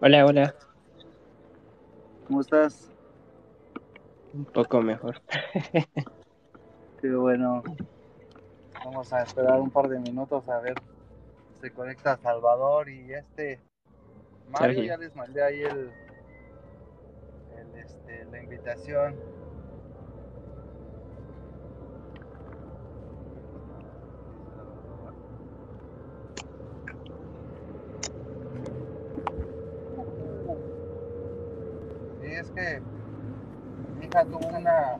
Hola, hola. ¿Cómo estás? Un poco mejor. Qué bueno. Vamos a esperar un par de minutos a ver. Se conecta Salvador y este Mario. Sergio. Ya les mandé ahí el, el, este, la invitación. Sí, es que mi hija tuvo una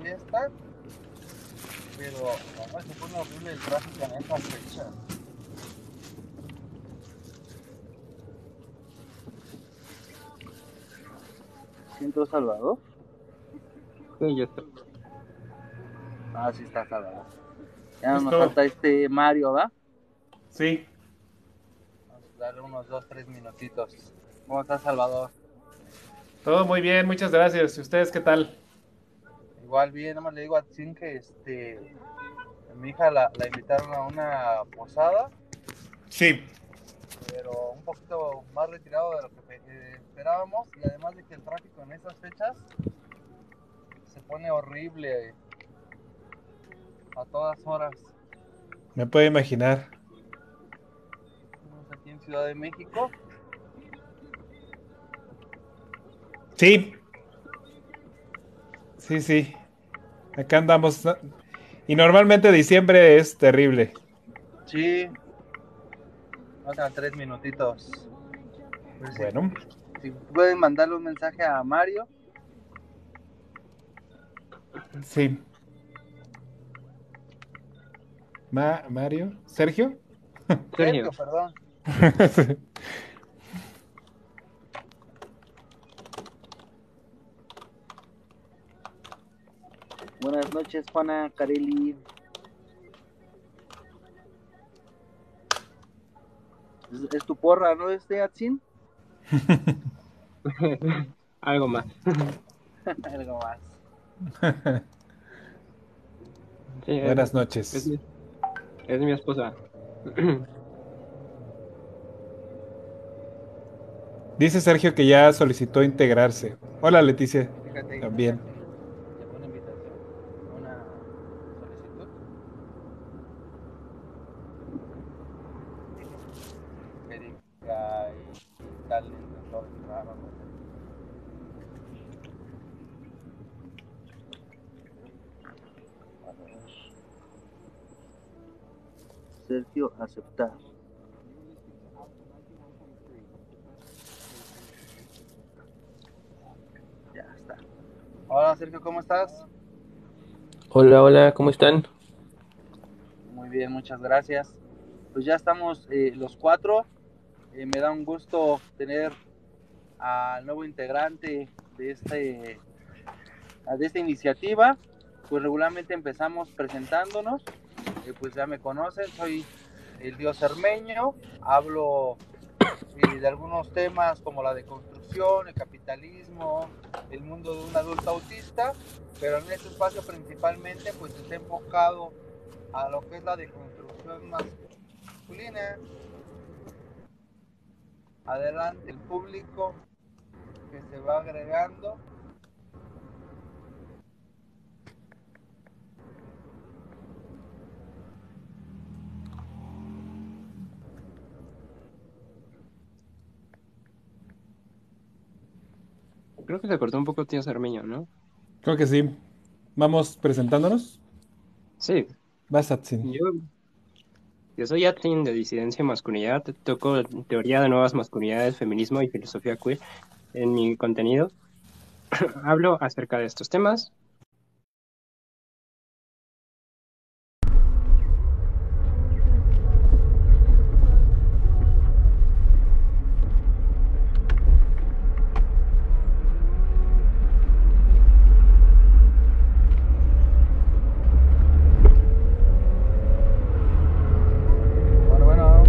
fiesta, pero no, se pone horrible el tráfico en esas fechas. ¿Sí entró Salvador? Sí, yo estoy. Ah, sí está Salvador. Ya nos falta este Mario, ¿va? Sí, Vamos a darle unos dos, tres minutitos. ¿Cómo está Salvador? todo muy bien, muchas gracias. ¿Y ustedes qué tal? Igual bien, nada más le digo a Tsin que este, mi hija la, la invitaron a una posada, Sí, pero un poquito más retirado de lo que eh, esperábamos y además de que el tráfico en esas fechas se pone horrible eh, a todas horas. me puedo imaginar. Estamos aquí en Ciudad de México. Sí. Sí, sí. Acá andamos. Y normalmente diciembre es terrible. Sí. Faltan tres minutitos. Pues Bueno, Si pueden mandarle un mensaje a Mario. sí. Ma- Mario, Sergio. Sergio. Sergio, perdón. Buenas noches, Juana Carelli. Es, es tu porra, ¿no? Este Atsin. Algo más. Algo más. Sí, Buenas Es, noches. mi, es mi esposa. Dice Sergio que ya solicitó integrarse. Hola Leticia. Fíjate. También una invitación, una solicitud. Que diga y tal en todo el programa, ¿no? A ver. Sergio, aceptar. Ya está. Hola Sergio, ¿cómo estás? Hola, hola, ¿cómo están? Muy bien, muchas gracias. Pues ya estamos eh, los cuatro. Eh, me da un gusto tener al nuevo integrante de este de esta iniciativa. Pues regularmente empezamos presentándonos. Eh, pues ya me conocen, soy el dios hermeño. Hablo eh, de algunos temas como la deconstrucción, el capitalismo, el mundo de un adulto autista. Pero en este espacio principalmente pues está enfocado a lo que es la deconstrucción masculina. Adelante el público que se va agregando. Creo que se cortó un poco tío Cermeño, ¿no? Creo que sí. Vamos presentándonos. Sí, Vas Atsin. yo, yo soy Atrin de Disidencia y Masculinidad. Toco teoría de nuevas masculinidades, feminismo y filosofía queer en mi contenido. Hablo acerca de estos temas. Bueno, bueno.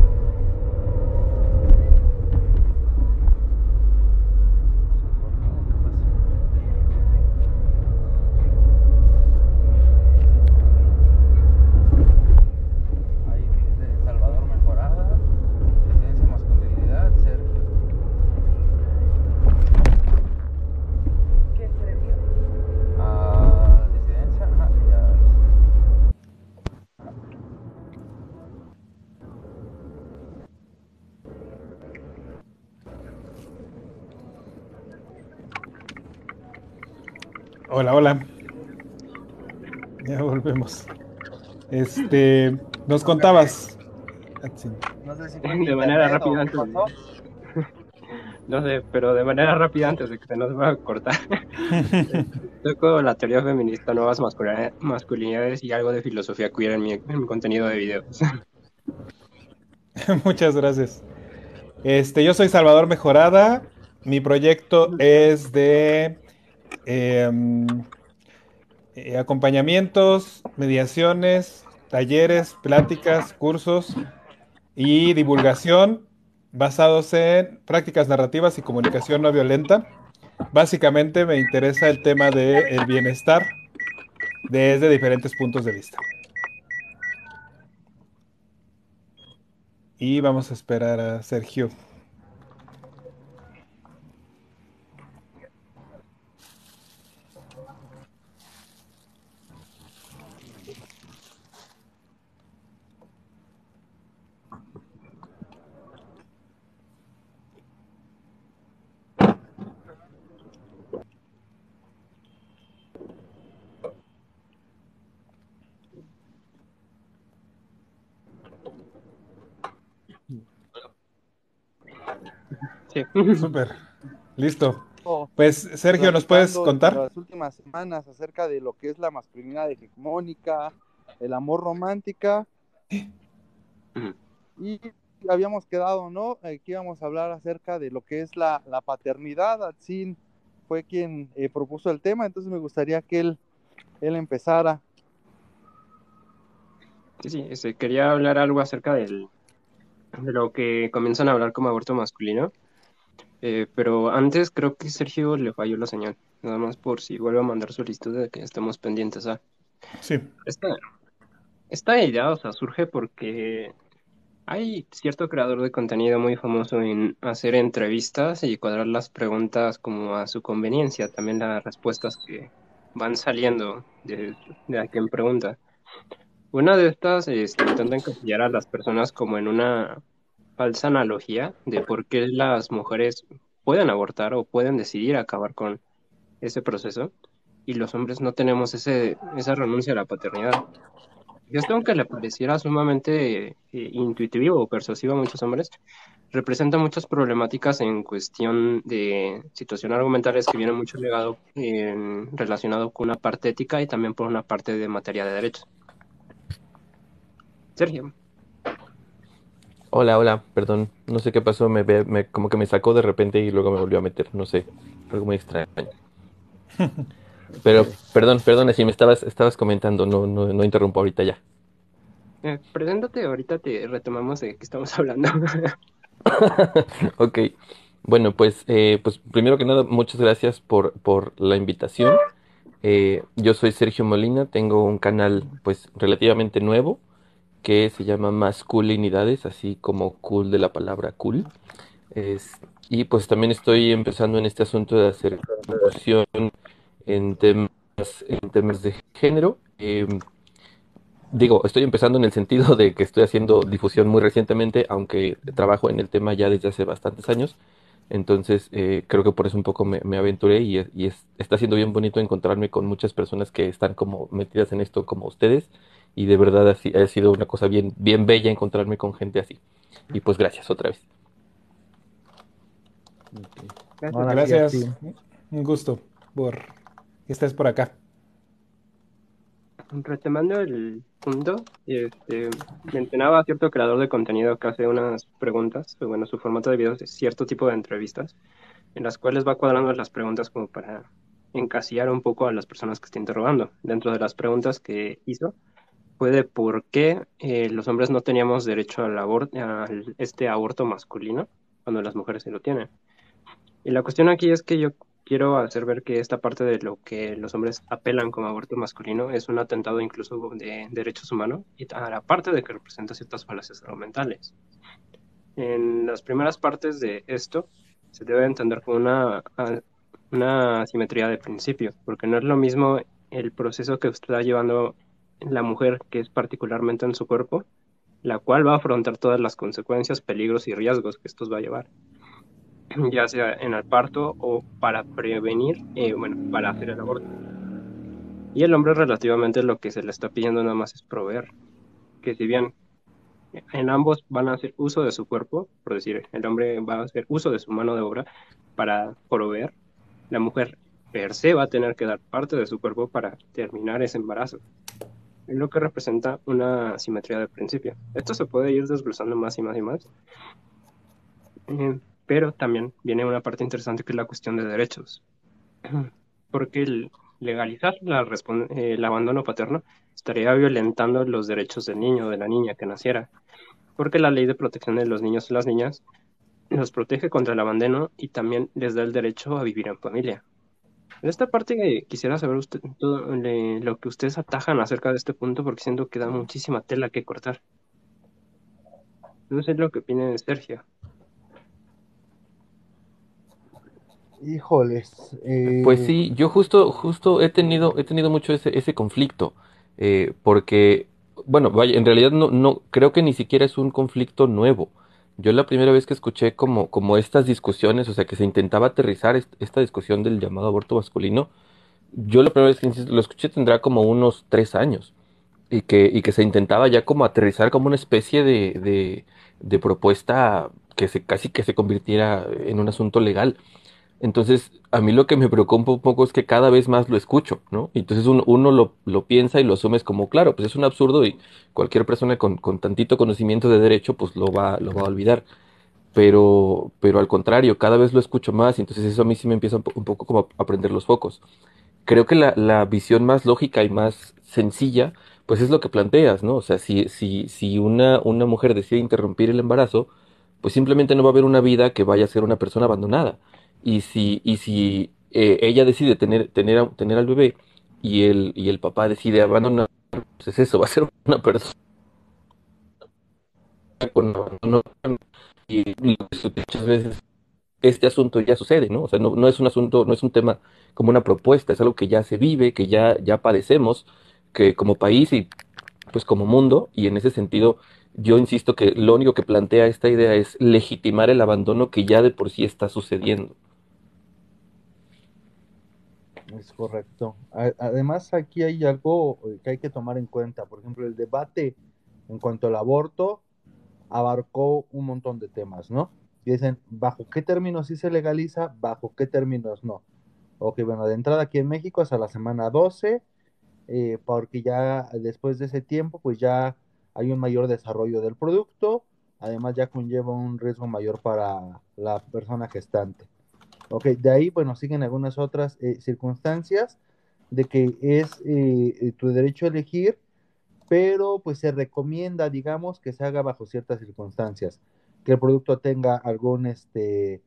Hola, hola. Ya volvemos. Este, nos contabas. No sé si de manera rápida antes. No sé, pero de manera rápida antes de que se nos va a cortar. Toco la teoría feminista, nuevas masculinidades y algo de filosofía queer en mi, en mi contenido de videos. Muchas gracias. Este, yo soy Salvador Mejorada. Mi proyecto es de em, eh, acompañamientos, mediaciones, talleres, pláticas, cursos y divulgación basados en prácticas narrativas y comunicación no violenta. Básicamente me interesa el tema del bienestar desde diferentes puntos de vista. Y vamos a esperar a Sergio. Súper. Listo. Oh, pues Sergio, ¿nos puedes contar? Las últimas semanas acerca de lo que es la masculinidad hegemónica, el amor romántica. Y habíamos quedado, ¿no? Aquí íbamos a hablar acerca de lo que es la, paternidad. Atsin fue quien eh, propuso el tema, entonces me gustaría que él, él empezara. Sí, sí, este, quería hablar algo acerca del, de lo que comienzan a hablar como aborto masculino. Eh, pero antes creo que Sergio le falló la señal. Nada más por si vuelve a mandar solicitud de que estemos pendientes a. Sí. Esta, esta idea, o sea, surge porque hay cierto creador de contenido muy famoso en hacer entrevistas y cuadrar las preguntas como a su conveniencia, también las respuestas que van saliendo de, de a quien pregunta. Una de estas es, intenta encasillar a las personas como en una falsa analogía de por qué las mujeres pueden abortar o pueden decidir acabar con ese proceso y los hombres no tenemos ese, esa renuncia a la paternidad. Y esto, aunque le pareciera sumamente eh, intuitivo o persuasivo a muchos hombres, representa muchas problemáticas en cuestión de situación argumentales que vienen mucho legado relacionado con una parte ética y también por una parte de materia de derechos. Sergio. Hola, hola, perdón, no sé qué pasó, me, me, como que me sacó de repente y luego me volvió a meter, no sé, algo muy extraño. Pero, perdón, perdón, si me estabas, estabas comentando, no, no, no interrumpo ahorita ya. Eh, preséntate, ahorita te retomamos de qué estamos hablando. ok, bueno, pues, eh, pues primero que nada, muchas gracias por, por la invitación. Eh, yo soy Sergio Molina, tengo un canal pues relativamente nuevo que se llama Masculinidades, así como cool de la palabra cool. y pues también estoy empezando en este asunto de hacer promoción en temas, en temas de género. Em, digo, estoy empezando en el sentido de que estoy haciendo difusión muy recientemente, aunque trabajo en el tema ya desde hace bastantes años. Entonces, eh, creo que por eso un poco me, aventuré y, está siendo bien bonito encontrarme con muchas personas que están como metidas en esto como ustedes y de verdad ha, sido una cosa bien, bien bella encontrarme con gente así. Y pues gracias otra vez. Gracias. Un gusto por que estés por acá. Retomando el punto, este, mencionaba a cierto creador de contenido que hace unas preguntas, bueno, su formato de videos es cierto tipo de entrevistas, en las cuales va cuadrando las preguntas como para encasillar un poco a las personas que está interrogando. Dentro de las preguntas que hizo, fue de por qué eh, los hombres no teníamos derecho al aborto, a este aborto masculino, cuando las mujeres sí lo tienen. Y la cuestión aquí es que yo quiero hacer ver que esta parte de lo que los hombres apelan como aborto masculino es un atentado incluso de derechos humanos y a la parte de que representa ciertas falacias argumentales. En las primeras partes de esto se debe entender como una, una asimetría de principio, porque no es lo mismo el proceso que está llevando la mujer, que es particularmente en su cuerpo, la cual va a afrontar todas las consecuencias, peligros y riesgos que estos va a llevar, ya sea en el parto o para prevenir, eh, bueno, para hacer el aborto. Y el hombre relativamente lo que se le está pidiendo nada más es proveer. Que si bien en ambos van a hacer uso de su cuerpo, por decir, el hombre va a hacer uso de su mano de obra para proveer, la mujer per se va a tener que dar parte de su cuerpo para terminar ese embarazo. Lo que representa una simetría de principio. Esto se puede ir desglosando más y más y más. Eh, pero también viene una parte interesante que es la cuestión de derechos. Porque el legalizar el abandono paterno estaría violentando los derechos del niño o de la niña que naciera. Porque la ley de protección de los niños y las niñas los protege contra el abandono y también les da el derecho a vivir en familia. En esta parte quisiera saber usted todo lo que ustedes atajan acerca de este punto porque siento que da muchísima tela que cortar. No sé lo que opina Sergio. Híjoles. Eh, pues sí, yo justo, justo he tenido, he tenido mucho ese, ese conflicto, eh, porque, bueno, vaya, en realidad no, no, creo que ni siquiera es un conflicto nuevo. Yo la primera vez que escuché como, como estas discusiones, o sea, que se intentaba aterrizar esta discusión del llamado aborto masculino, yo la primera vez que lo escuché tendrá como unos tres años y que, y que se intentaba ya como aterrizar como una especie de, de, de propuesta que se casi que se convirtiera en un asunto legal. Entonces, a mí lo que me preocupa un poco es que cada vez más lo escucho, ¿no? Entonces uno, lo, lo, piensa y lo asumes como, claro, pues es un absurdo y cualquier persona con, con, tantito conocimiento de derecho, pues lo va, lo va a olvidar. Pero, pero al contrario, cada vez lo escucho más y entonces eso a mí sí me empieza un, poco como a prender los focos. Creo que la, la, visión más lógica y más sencilla, pues es lo que planteas, ¿no? O sea, si, si, si una, una mujer decide interrumpir el embarazo, pues simplemente no va a haber una vida que vaya a ser una persona abandonada y si, y si eh, ella decide tener, tener, tener al bebé y el, y el papá decide abandonar, pues es eso, va a ser una persona con abandono. Y muchas veces este asunto ya sucede, ¿no? O sea, no, no, es un asunto, no es un tema como una propuesta, es algo que ya se vive, que ya, ya padecemos, que como país y pues como mundo, y en ese sentido yo insisto que lo único que plantea esta idea es legitimar el abandono que ya de por sí está sucediendo. Es correcto. Además, aquí hay algo eh, que hay que tomar en cuenta. Por ejemplo, el debate en cuanto al aborto abarcó un montón de temas, ¿no? Dicen, ¿bajo qué términos sí se legaliza? ¿Bajo qué términos no? Ok, bueno, de entrada aquí en México hasta la semana 12, eh, porque ya después de ese tiempo, pues ya hay un mayor desarrollo del producto, además ya conlleva un riesgo mayor para la persona gestante. Ok, de ahí, bueno, siguen algunas otras eh, circunstancias de que es eh, eh, tu derecho a elegir, pero pues se recomienda, digamos, que se haga bajo ciertas circunstancias, que el producto tenga algún este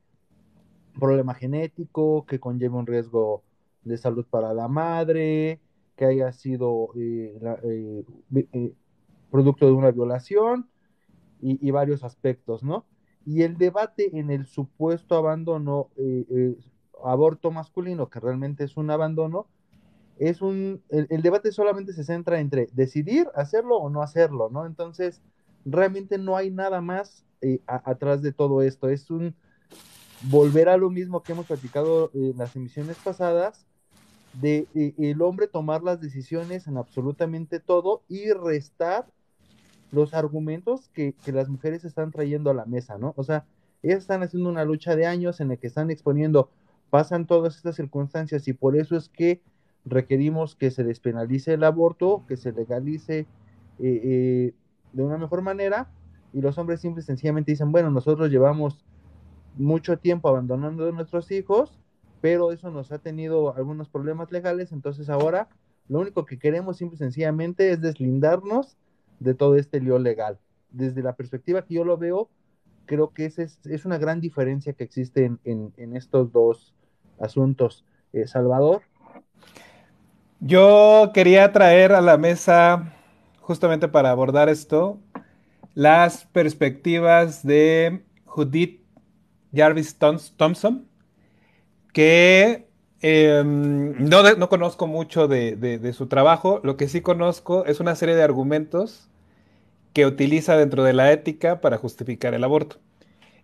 problema genético, que conlleve un riesgo de salud para la madre, que haya sido producto de una violación y varios aspectos, ¿no? Y el debate en el supuesto abandono, eh, eh, aborto masculino, que realmente es un abandono, es un, el, debate solamente se centra entre decidir hacerlo o no hacerlo, ¿no? Entonces, realmente no hay nada más eh, atrás de todo esto. Es un volver a lo mismo que hemos platicado en las emisiones pasadas, de el hombre tomar las decisiones en absolutamente todo y restar los argumentos que, las mujeres están trayendo a la mesa, ¿no? O sea, ellas están haciendo una lucha de años en la que están exponiendo, pasan todas estas circunstancias y por eso es que requerimos que se despenalice el aborto, que se legalice eh, eh, de una mejor manera y los hombres simples sencillamente dicen, bueno, nosotros llevamos mucho tiempo abandonando a nuestros hijos, pero eso nos ha tenido algunos problemas legales, entonces ahora lo único que queremos simple y sencillamente es deslindarnos de todo este lío legal. Desde la perspectiva que yo lo veo, creo que es, es una gran diferencia que existe en, en, estos dos asuntos. Eh, Salvador. Yo quería traer a la mesa, justamente para abordar esto, las perspectivas de Judith Jarvis Thompson, que em, no, no, conozco mucho de, su trabajo, lo que sí conozco es una serie de argumentos que utiliza dentro de la ética para justificar el aborto.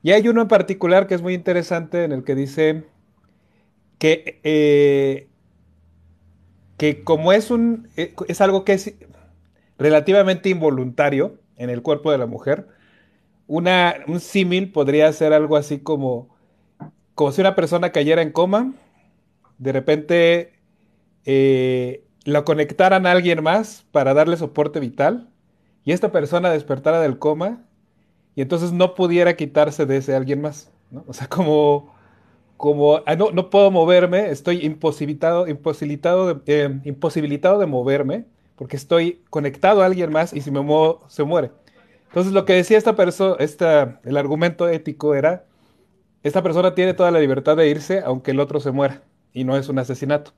Y hay uno en particular que es muy interesante en el que dice que eh, como es un eh, es algo que es relativamente involuntario en el cuerpo de la mujer, un símil podría ser algo así como, como si una persona cayera en coma, de repente eh, lo conectaran a alguien más para darle soporte vital y esta persona despertara del coma y entonces no pudiera quitarse de ese alguien más. ¿no? O sea, como, como ah, no, no, puedo moverme, estoy imposibilitado, imposibilitado, de, eh, imposibilitado de moverme porque estoy conectado a alguien más y si me muevo se muere. Entonces lo que decía esta persona, esta, el argumento ético era, esta persona tiene toda la libertad de irse aunque el otro se muera y no es un asesinato.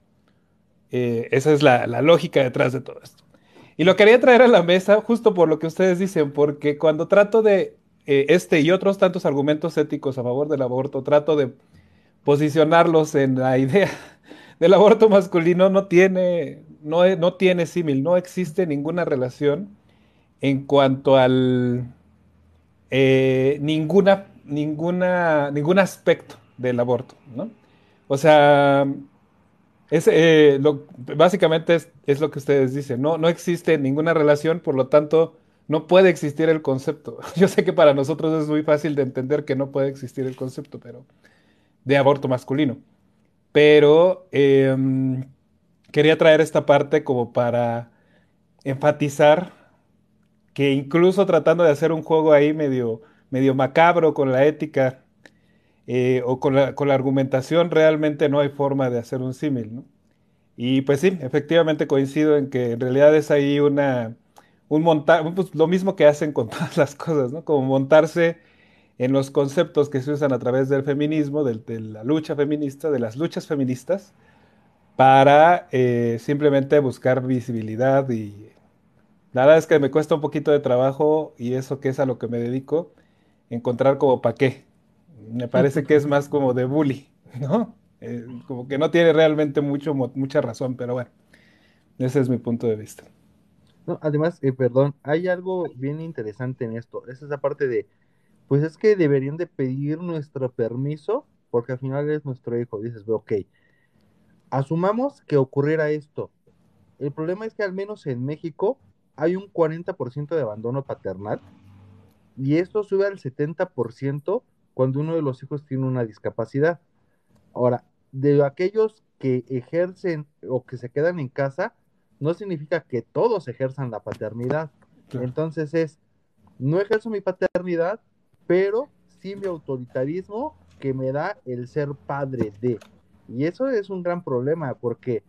Eh, esa es la, lógica detrás de todo esto. Y lo quería traer a la mesa justo por lo que ustedes dicen, porque cuando trato de eh, este y otros tantos argumentos éticos a favor del aborto, trato de posicionarlos en la idea del aborto masculino, no tiene, no, no tiene símil, no existe ninguna relación en cuanto al eh, ninguna, ninguna, ningún aspecto del aborto, ¿no? O sea, es, eh, lo, básicamente es, lo que ustedes dicen, ¿no? no existe ninguna relación, por lo tanto, no puede existir el concepto. Yo sé que para nosotros es muy fácil de entender que no puede existir el concepto, pero de aborto masculino. Pero eh, quería traer esta parte como para enfatizar que incluso tratando de hacer un juego ahí medio, medio macabro con la ética eh, o con la, con la, argumentación, realmente no hay forma de hacer un símil, ¿no? Y pues sí, efectivamente coincido en que en realidad es ahí una, un montar, pues lo mismo que hacen con todas las cosas, ¿no? Como montarse en los conceptos que se usan a través del feminismo, de, de la lucha feminista, de las luchas feministas, para eh, simplemente buscar visibilidad y la verdad es que me cuesta un poquito de trabajo y eso que es a lo que me dedico, encontrar como para qué. Me parece que es más como de bully, ¿no? Eh, como que no tiene realmente mucho, mucha razón, pero bueno, ese es mi punto de vista. No, además, eh, perdón, hay algo bien interesante en esto. Es esa parte de, pues es que deberían de pedir nuestro permiso porque al final es nuestro hijo. Dices, ok, asumamos que ocurriera esto. El problema es que al menos en México hay un 40% de abandono paternal y esto sube al 70% cuando uno de los hijos tiene una discapacidad. Ahora, de aquellos que ejercen o que se quedan en casa, no significa que todos ejerzan la paternidad. Entonces es, no ejerzo mi paternidad, pero sí mi autoritarismo que me da el ser padre de. Y eso es un gran problema porque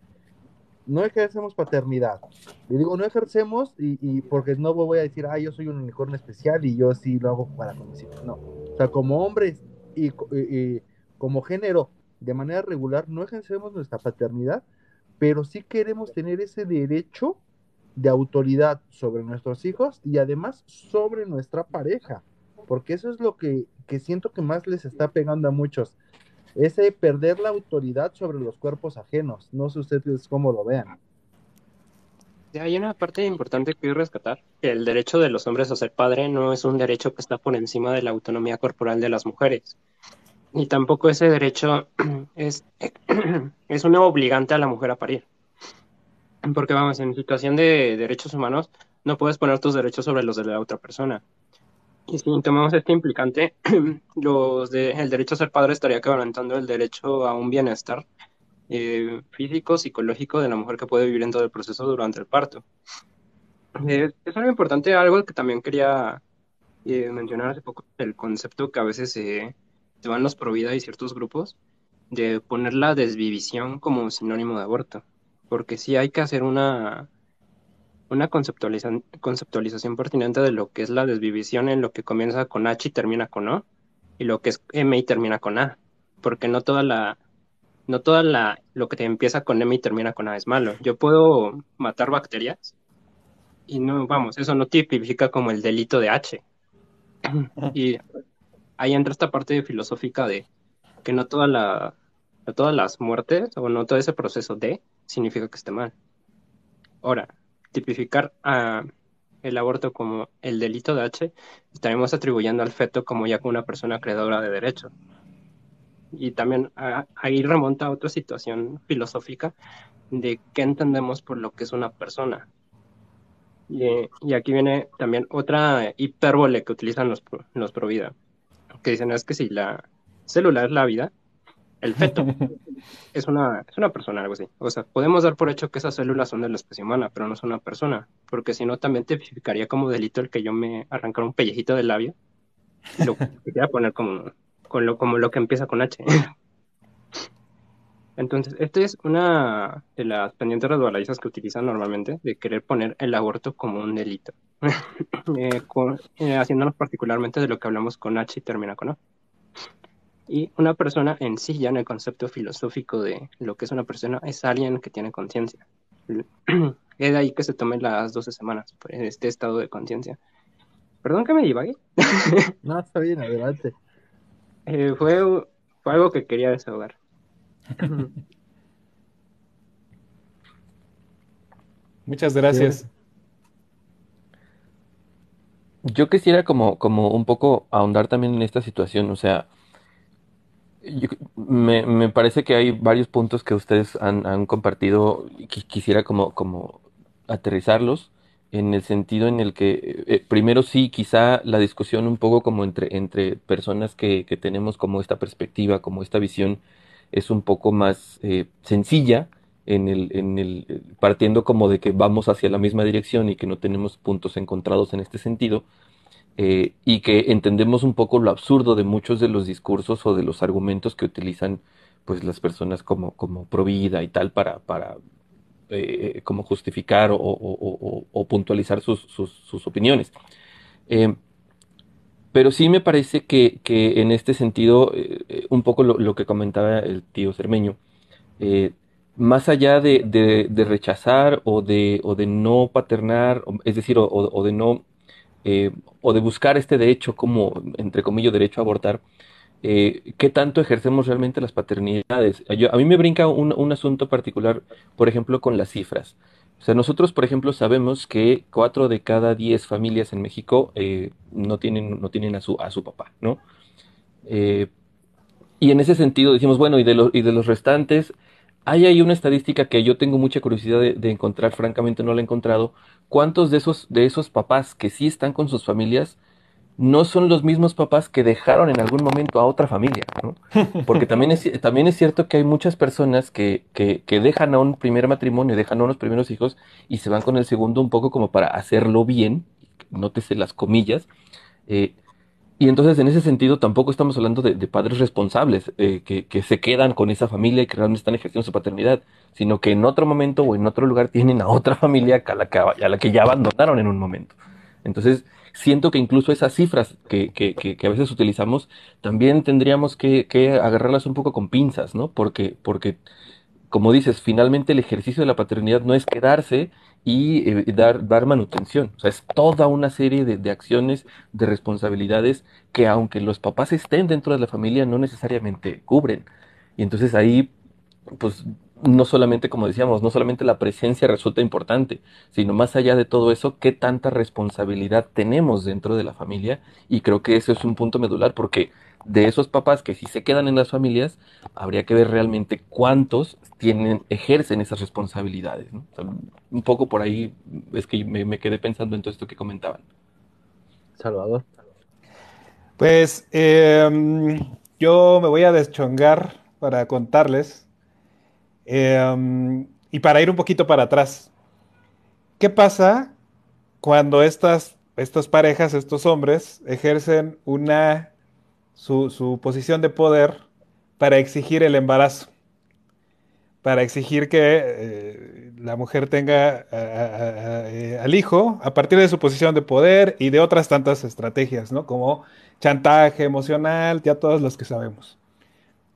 no ejercemos paternidad. Y digo, no ejercemos y, porque no voy a decir, ah, yo soy un unicornio especial y yo sí lo hago para con No. O sea, como hombres y, y, como género, de manera regular, no ejercemos nuestra paternidad, pero sí queremos tener ese derecho de autoridad sobre nuestros hijos y además sobre nuestra pareja, porque eso es lo que, que siento que más les está pegando a muchos ese perder la autoridad sobre los cuerpos ajenos. No sé ustedes cómo lo vean. Hay una parte importante que quiero rescatar. El derecho de los hombres a ser padre no es un derecho que está por encima de la autonomía corporal de las mujeres. Y tampoco ese derecho es, es una obligante a la mujer a parir. Porque vamos, en situación de derechos humanos no puedes poner tus derechos sobre los de la otra persona. Y si tomamos este implicante, los de, el derecho a ser padre estaría garantizando el derecho a un bienestar eh, físico, psicológico de la mujer que puede vivir en todo el proceso durante el parto. Eh, es algo importante, algo que también quería eh, mencionar hace poco, el concepto que a veces se van los provida y ciertos grupos de poner la desvivisión como sinónimo de aborto. Porque sí hay que hacer una una conceptualización, conceptualización pertinente de lo que es la desvivisión en lo que comienza con H y termina con O, y lo que es M y termina con A, porque no toda la, no toda la, lo que te empieza con M y termina con A es malo. Yo puedo matar bacterias y no, vamos, eso no tipifica como el delito de H. Y ahí entra esta parte filosófica de que no toda la, no todas las muertes o no todo ese proceso de significa que esté mal. Ahora, tipificar a el aborto como el delito de H, estaremos atribuyendo al feto como ya una persona creadora de derecho. Y también ahí remonta a otra situación filosófica de qué entendemos por lo que es una persona. Y, aquí viene también otra hipérbole que utilizan los, los Provida, que dicen es que si la célula es la vida, el feto es una, es una persona, algo así. O sea, podemos dar por hecho que esas células son de la especie humana, pero no son una persona, porque si no también tipificaría como delito el que yo me arrancara un pellejito del labio. Lo quisiera poner como, con lo, como lo que empieza con H. Entonces, esta es una de las pendientes resbaladizas que utilizan normalmente de querer poner el aborto como un delito, eh, eh, haciéndonos particularmente de lo que hablamos con H y termina con O. Y una persona en sí, ya en el concepto filosófico de lo que es una persona, es alguien que tiene conciencia. es de ahí que se tomen las 12 semanas, en pues, este estado de conciencia. Perdón que me divague. no, está bien, adelante. Eh, fue, fue algo que quería desahogar. Muchas gracias. Yo quisiera como, como un poco ahondar también en esta situación, o sea, me, me, parece que hay varios puntos que ustedes han, han compartido y quisiera como, como aterrizarlos en el sentido en el que, eh, eh, primero sí, quizá la discusión un poco como entre, entre personas que, que tenemos como esta perspectiva, como esta visión es un poco más eh, sencilla en el, en el, partiendo como de que vamos hacia la misma dirección y que no tenemos puntos encontrados en este sentido, eh, y que entendemos un poco lo absurdo de muchos de los discursos o de los argumentos que utilizan pues las personas como, como provida y tal para, para eh, como justificar o, puntualizar sus, sus, opiniones. Pero sí me parece que, que en este sentido, eh, eh, un poco lo, que comentaba el tío Cermeño, eh, más allá de, de, rechazar o de, o de no paternar, es decir, o, de no, o de buscar este derecho como, entre comillas, derecho a abortar, ¿qué tanto ejercemos realmente las paternidades? a mí me brinca un, un asunto particular, por ejemplo, con las cifras. O sea, nosotros, por ejemplo, sabemos que cuatro de cada diez familias en México eh, no tienen, no tienen a, su, a su papá, ¿no? Eh, y en ese sentido decimos, bueno, y de, y de los restantes, hay ahí una estadística que yo tengo mucha curiosidad de, de, encontrar, francamente no la he encontrado. ¿Cuántos de esos, de esos papás que sí están con sus familias no son los mismos papás que dejaron en algún momento a otra familia, ¿no? Porque también es, también es cierto que hay muchas personas que, que, que, dejan a un primer matrimonio, dejan a unos primeros hijos y se van con el segundo un poco como para hacerlo bien, nótese las comillas, eh, y entonces en ese sentido tampoco estamos hablando de, padres responsables eh, que, que, se quedan con esa familia y que realmente están ejerciendo su paternidad, sino que en otro momento o en otro lugar tienen a otra familia a la que, a la que ya abandonaron en un momento. Entonces, siento que incluso esas cifras que, que, que, a veces utilizamos, también tendríamos que, que, agarrarlas un poco con pinzas, ¿no? Porque, porque, como dices, finalmente el ejercicio de la paternidad no es quedarse y eh, dar, dar manutención. O sea, es toda una serie de, de acciones, de responsabilidades que aunque los papás estén dentro de la familia, no necesariamente cubren. Y entonces ahí, pues no solamente, como decíamos, no solamente la presencia resulta importante, sino más allá de todo eso, qué tanta responsabilidad tenemos dentro de la familia. Y creo que eso es un punto medular, porque de esos papás que si se quedan en las familias, habría que ver realmente cuántos tienen, ejercen esas responsabilidades. un poco por ahí es que me, quedé pensando en todo esto que comentaban. Salvador. Pues em, yo me voy a deschongar para contarles Em, y para ir un poquito para atrás, ¿qué pasa cuando estas, estas parejas, estos hombres, ejercen una, su, posición de poder para exigir el embarazo? Para exigir que eh, la mujer tenga eh, al hijo a partir de su posición de poder y de otras tantas estrategias, ¿no? Como chantaje emocional, ya todos los que sabemos.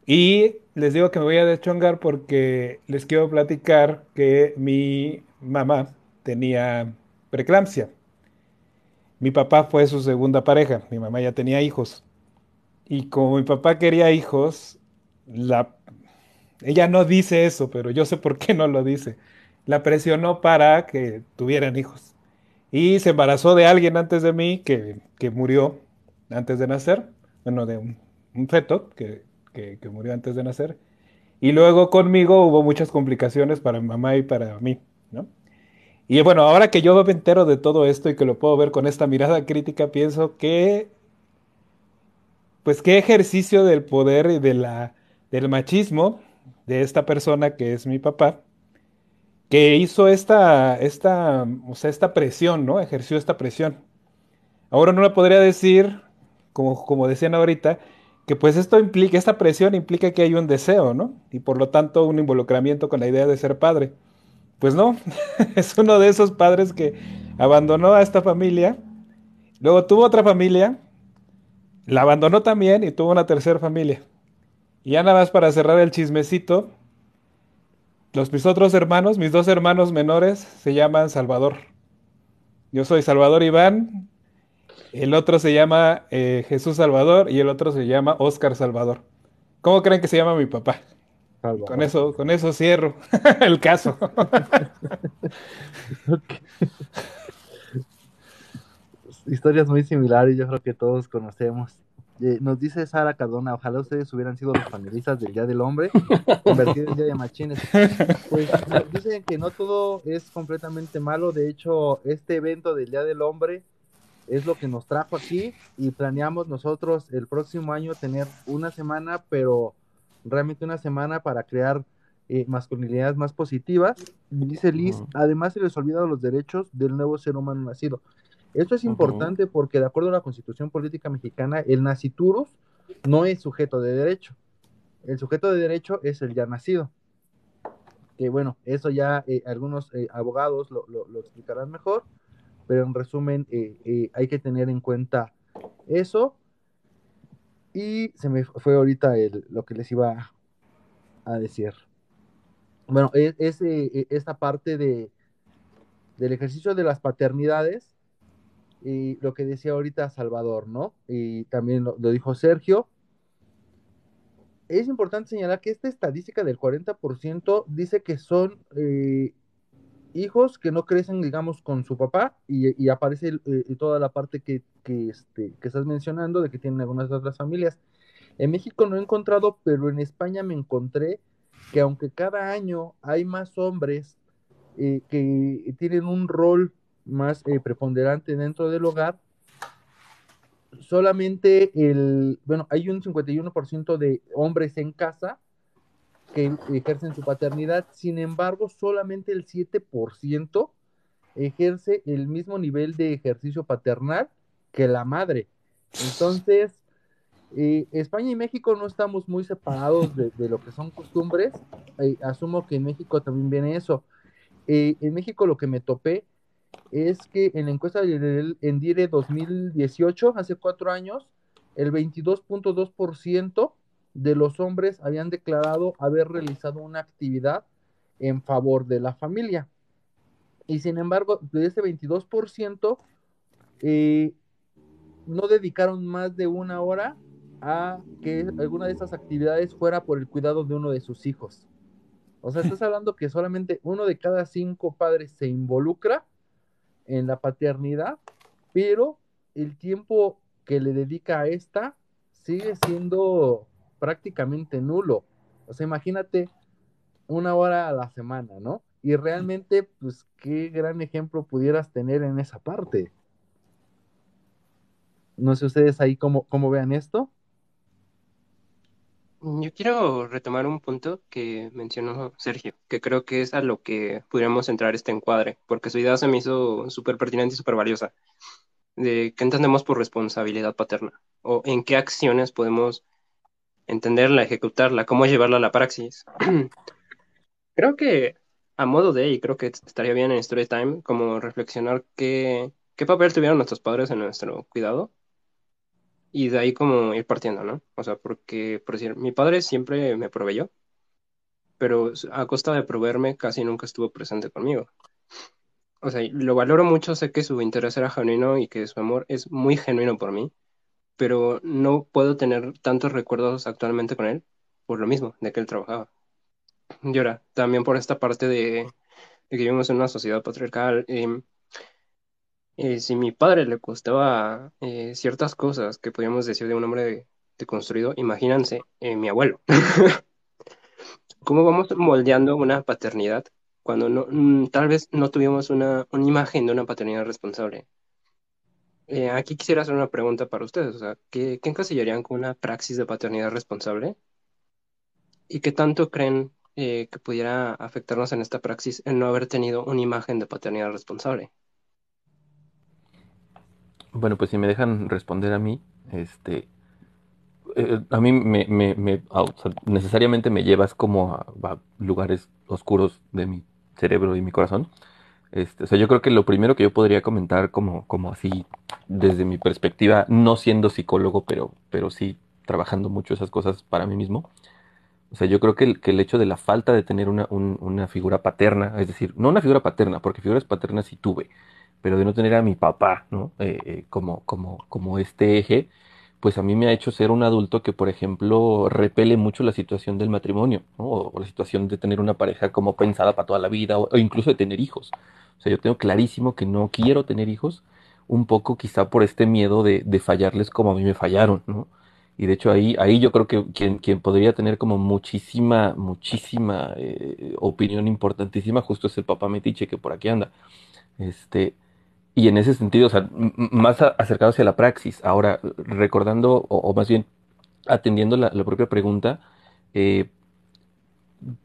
Y les digo que me voy a deschongar porque les quiero platicar que mi mamá tenía preeclampsia. Mi papá fue su segunda pareja, mi mamá ya tenía hijos. Y como mi papá quería hijos, la... ella no dice eso, pero yo sé por qué no lo dice. La presionó para que tuvieran hijos. Y se embarazó de alguien antes de mí que, murió antes de nacer, bueno, de un feto que que, que murió antes de nacer. Y luego conmigo hubo muchas complicaciones para mi mamá y para mí, ¿no? Y bueno, ahora que yo me entero de todo esto y que lo puedo ver con esta mirada crítica, pienso que, pues qué ejercicio del poder y de la, del machismo de esta persona que es mi papá, que hizo esta, esta, o sea, esta presión, ¿no? Ejerció esta presión. Ahora no le podría decir, como, como decían ahorita, que pues esto implica, esta presión implica que hay un deseo, ¿no? Y por lo tanto un involucramiento con la idea de ser padre. Pues no, es uno de esos padres que abandonó a esta familia, luego tuvo otra familia, la abandonó también y tuvo una tercera familia. Y ya nada más para cerrar el chismecito, los mis otros hermanos, mis dos hermanos menores, se llaman Salvador. Yo soy Salvador Iván, el otro se llama eh, Jesús Salvador y el otro se llama Oscar Salvador. ¿Cómo creen que se llama mi papá? Salvador. Con eso, con eso cierro el caso. Historias muy similares, yo creo que todos conocemos. Eh, nos dice Sara Cardona, ojalá ustedes hubieran sido los panelistas del Día del Hombre, convertido en Día de Machines. Pues dicen que no todo es completamente malo, de hecho, este evento del Día del Hombre es lo que nos trajo aquí y planeamos nosotros el próximo año tener una semana, pero realmente una semana para crear eh, masculinidades más positivas. Dice Liz, además se les olvidan los derechos del nuevo ser humano nacido. Esto es importante porque de acuerdo a la Constitución Política Mexicana, el naciturus no es sujeto de derecho. El sujeto de derecho es el ya nacido. Que bueno, eso ya eh, algunos eh, abogados lo, lo- lo explicarán mejor, pero en resumen eh, hay que tener en cuenta eso. Y se me fue ahorita el- lo que les iba a decir. Bueno, es, es, esta parte de, del ejercicio de las paternidades y lo que decía ahorita Salvador, ¿no? Y también lo, dijo Sergio. Es importante señalar que esta estadística del 40% dice que son eh, hijos que no crecen, digamos, con su papá y, aparece eh, toda la parte que, que, este, que estás mencionando de que tienen algunas otras familias. En México no he encontrado, pero en España me encontré que aunque cada año hay más hombres eh, que tienen un rol más eh, preponderante dentro del hogar, solamente el, bueno, hay un 51% de hombres en casa que ejercen su paternidad, sin embargo, solamente el 7% ejerce el mismo nivel de ejercicio paternal que la madre. Entonces, eh, España y México no estamos muy separados de, lo que son costumbres. Eh, asumo que en México también viene eso. En México lo que me topé es que en la encuesta del Endire 2018, hace cuatro años, el 22.2% de los hombres habían declarado haber realizado una actividad en favor de la familia. Y sin embargo, de ese 22%, eh, no dedicaron más de una hora a que alguna de esas actividades fuera por el cuidado de uno de sus hijos. O sea, estás hablando que solamente uno de cada cinco padres se involucra en la paternidad, pero el tiempo que le dedica a esta sigue siendo prácticamente nulo. O sea, imagínate una hora a la semana, ¿no? Y realmente, pues, qué gran ejemplo pudieras tener en esa parte. No sé ustedes ahí cómo, cómo vean esto. Yo quiero retomar un punto que mencionó Sergio, que creo que es a lo que pudiéramos entrar este encuadre, porque su idea se me hizo súper pertinente y súper valiosa. De qué entendemos por responsabilidad paterna, o en qué acciones podemos entenderla, ejecutarla, cómo llevarla a la praxis. creo que a modo de, y creo que estaría bien en Story Time, como reflexionar qué, qué papel tuvieron nuestros padres en nuestro cuidado y de ahí como ir partiendo, ¿no? O sea, porque, por decir, mi padre siempre me proveyó, pero a costa de proveerme casi nunca estuvo presente conmigo. O sea, lo valoro mucho, sé que su interés era genuino y que su amor es muy genuino por mí, pero no puedo tener tantos recuerdos actualmente con él por lo mismo, de que él trabajaba. Y ahora, también por esta parte de, que vivimos en una sociedad patriarcal, eh, eh, si mi padre le costaba eh, ciertas cosas que podríamos decir de un hombre de, deconstruido, imagínense, eh, mi abuelo. ¿Cómo vamos moldeando una paternidad cuando mm, tal vez no tuvimos una, imagen de una paternidad responsable? Eh, aquí quisiera hacer una pregunta para ustedes, o ¿qué, qué encasillarían con una praxis de paternidad responsable? ¿Y qué tanto creen que pudiera afectarnos en esta praxis el no haber tenido una imagen de paternidad responsable? Bueno, pues si me dejan responder a mí, este, eh, a mí me, me- me- ah, o sea, necesariamente me llevas como a, a lugares oscuros de mi cerebro y mi corazón. Este, o sea, yo creo que lo primero que yo podría comentar como, como así, desde mi perspectiva, no siendo psicólogo, pero, pero sí trabajando mucho esas cosas para mí mismo. O sea, yo creo que el, que el hecho de la falta de tener una, un- una figura paterna, es decir, no una figura paterna, porque figuras paternas sí tuve, pero de no tener a mi papá, ¿no? Eh, eh, como, como, como este eje, pues a mí me ha hecho ser un adulto que, por ejemplo, repele mucho la situación del matrimonio, ¿no? O, la situación de tener una pareja como pensada para toda la vida, o, o incluso de tener hijos. O sea, yo tengo clarísimo que no quiero tener hijos, un poco quizá por este miedo de, de fallarles como a mí me fallaron, ¿no? Y de hecho ahí, ahí yo creo que quien, quien podría tener como muchísima, muchísima eh, opinión importantísima justo es el papá Metiche que por aquí anda. Este, y en ese sentido, o sea, más acercado hacia la praxis. Ahora, recordando, o, o más bien atendiendo la, la propia pregunta, eh,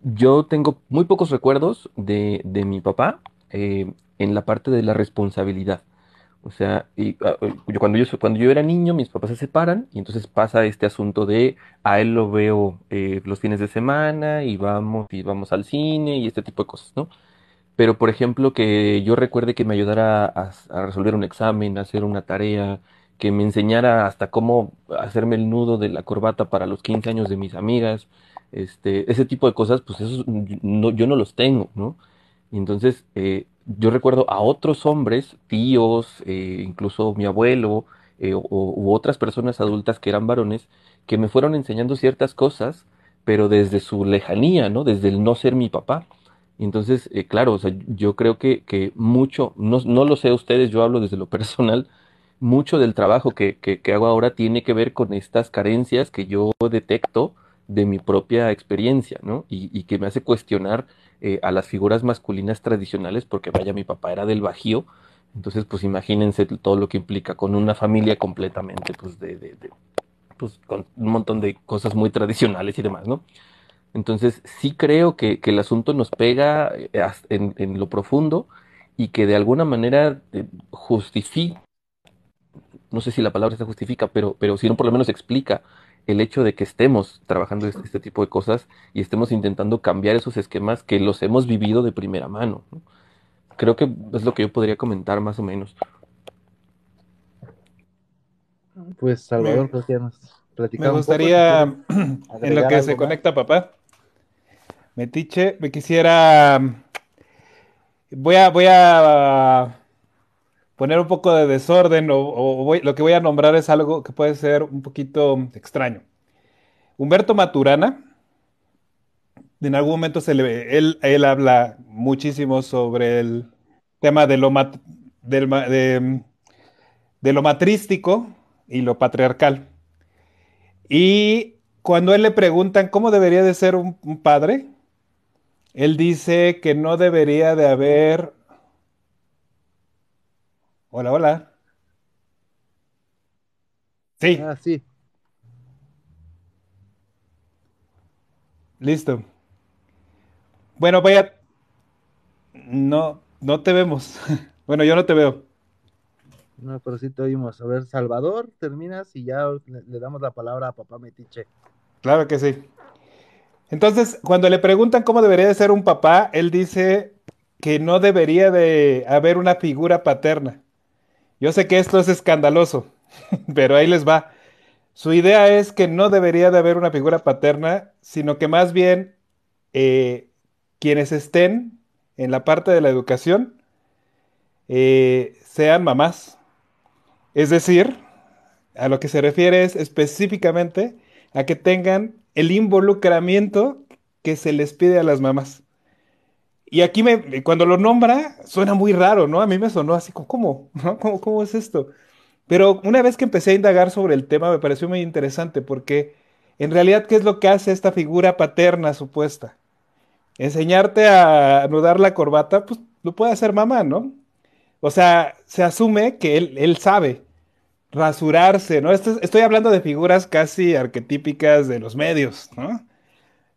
yo tengo muy pocos recuerdos de, de mi papá eh, en la parte de la responsabilidad. O sea, y, ah, eh, yo, cuando yo, cuando yo era niño, mis papás se separan y entonces pasa este asunto de a él lo veo eh, los fines de semana y vamos y vamos al cine y este tipo de cosas, ¿no? Pero, por ejemplo, que yo recuerde que me ayudara a, resolver un examen, a hacer una tarea, que me enseñara hasta cómo hacerme el nudo de la corbata para los 15 años de mis amigas, este, ese tipo de cosas, pues esos no, yo no los tengo, ¿no? Entonces, eh, yo recuerdo a otros hombres, tíos, eh, incluso mi abuelo, eh, o, u otras personas adultas que eran varones, que me fueron enseñando ciertas cosas, pero desde su lejanía, ¿no? Desde el no ser mi papá. Y entonces, eh, claro, o sea, yo creo que, que mucho, no, no lo sé ustedes, yo hablo desde lo personal, mucho del trabajo que, que, que hago ahora tiene que ver con estas carencias que yo detecto de mi propia experiencia, ¿no? Y, y que me hace cuestionar eh, a las figuras masculinas tradicionales, porque vaya, mi papá era del Bajío, entonces pues imagínense todo lo que implica con una familia completamente, pues de, de, de pues con un montón de cosas muy tradicionales y demás, ¿no? Entonces, sí creo que, que el asunto nos pega eh, en, en lo profundo y que de alguna manera eh, justifica, no sé si la palabra se justifica, pero, pero si no por lo menos explica el hecho de que estemos trabajando este, este tipo de cosas y estemos intentando cambiar esos esquemas que los hemos vivido de primera mano, ¿no? Creo que es lo que yo podría comentar más o menos. Pues Salvador, Me, creo que ya nos me poco. Gustaría, en lo que se más. conecta papá, Metiche, me quisiera, voy a, voy a poner un poco de desorden o, lo que voy a nombrar es algo que puede ser un poquito extraño. Humberto Maturana, en algún momento se él, él habla muchísimo sobre el tema de lo, ma- de, lo matrístico y lo patriarcal. Y cuando él le preguntan cómo debería de ser un padre, él dice que no debería de haber... Hola, hola. Sí, Ah, sí. listo. Bueno, vaya, no, no te vemos. Bueno, yo no te veo. No, pero sí te oímos. A ver, Salvador, terminas y ya le, le damos la palabra a papá Metiche. Claro que sí. Entonces, cuando le preguntan cómo debería de ser un papá, él dice que no debería de haber una figura paterna. Yo sé que esto es escandaloso, pero ahí les va. Su idea es que no debería de haber una figura paterna, sino que más bien eh, quienes estén en la parte de la educación eh, sean mamás. Es decir, a lo que se refiere es específicamente a que tengan el involucramiento que se les pide a las mamás. Y aquí cuando lo nombra, suena muy raro, ¿no? A mí me sonó así ¿cómo? ¿Cómo, es esto? Pero una vez que empecé a indagar sobre el tema me pareció muy interesante porque en realidad, ¿qué es lo que hace esta figura paterna supuesta? Enseñarte a anudar la corbata, pues lo puede hacer mamá, ¿no? O sea, se asume que él sabe rasurarse, ¿no? estoy hablando de figuras casi arquetípicas de los medios, ¿no?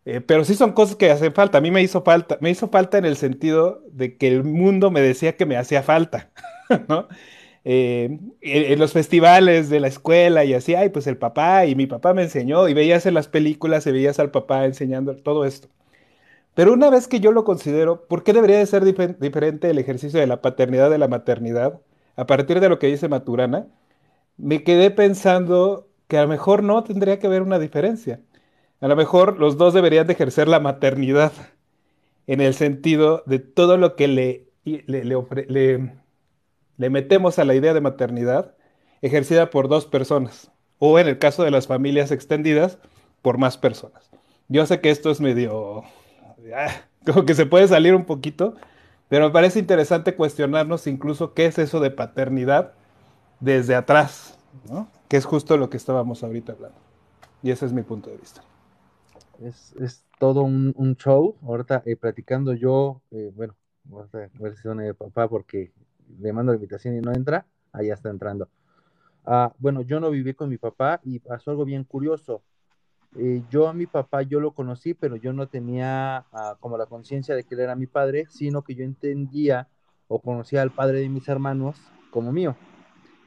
Eh, pero sí son cosas que hacen falta. A mí me hizo falta, me hizo falta en el sentido de que el mundo me decía que me hacía falta, ¿no? Eh, en, los festivales de la escuela y así, ay, pues el papá y mi papá me enseñó y veías en las películas y veías al papá enseñando todo esto. Pero una vez que yo lo considero, ¿por qué debería de ser diferente el ejercicio de la paternidad de la maternidad? A partir de lo que dice Maturana, me quedé pensando que a lo mejor no tendría que haber una diferencia. A lo mejor los dos deberían de ejercer la maternidad en el sentido de todo lo que le, le, le, metemos a la idea de maternidad ejercida por dos personas, o en el caso de las familias extendidas, por más personas. Yo sé que esto es medio... Ah, como que se puede salir un poquito, pero me parece interesante cuestionarnos incluso qué es eso de paternidad desde atrás, ¿no? que es justo lo que estábamos ahorita hablando. Y ese es mi punto de vista. Es, es todo un, un, show. Ahorita eh, platicando yo, eh, bueno, a ver si son de papá porque le mando la invitación y no entra. Allá está entrando. Ah, bueno, yo no viví con mi papá y pasó algo bien curioso. Eh, yo a mi papá yo lo conocí, pero yo no tenía ah, como la conciencia de que él era mi padre, sino que yo entendía o conocía al padre de mis hermanos como mío.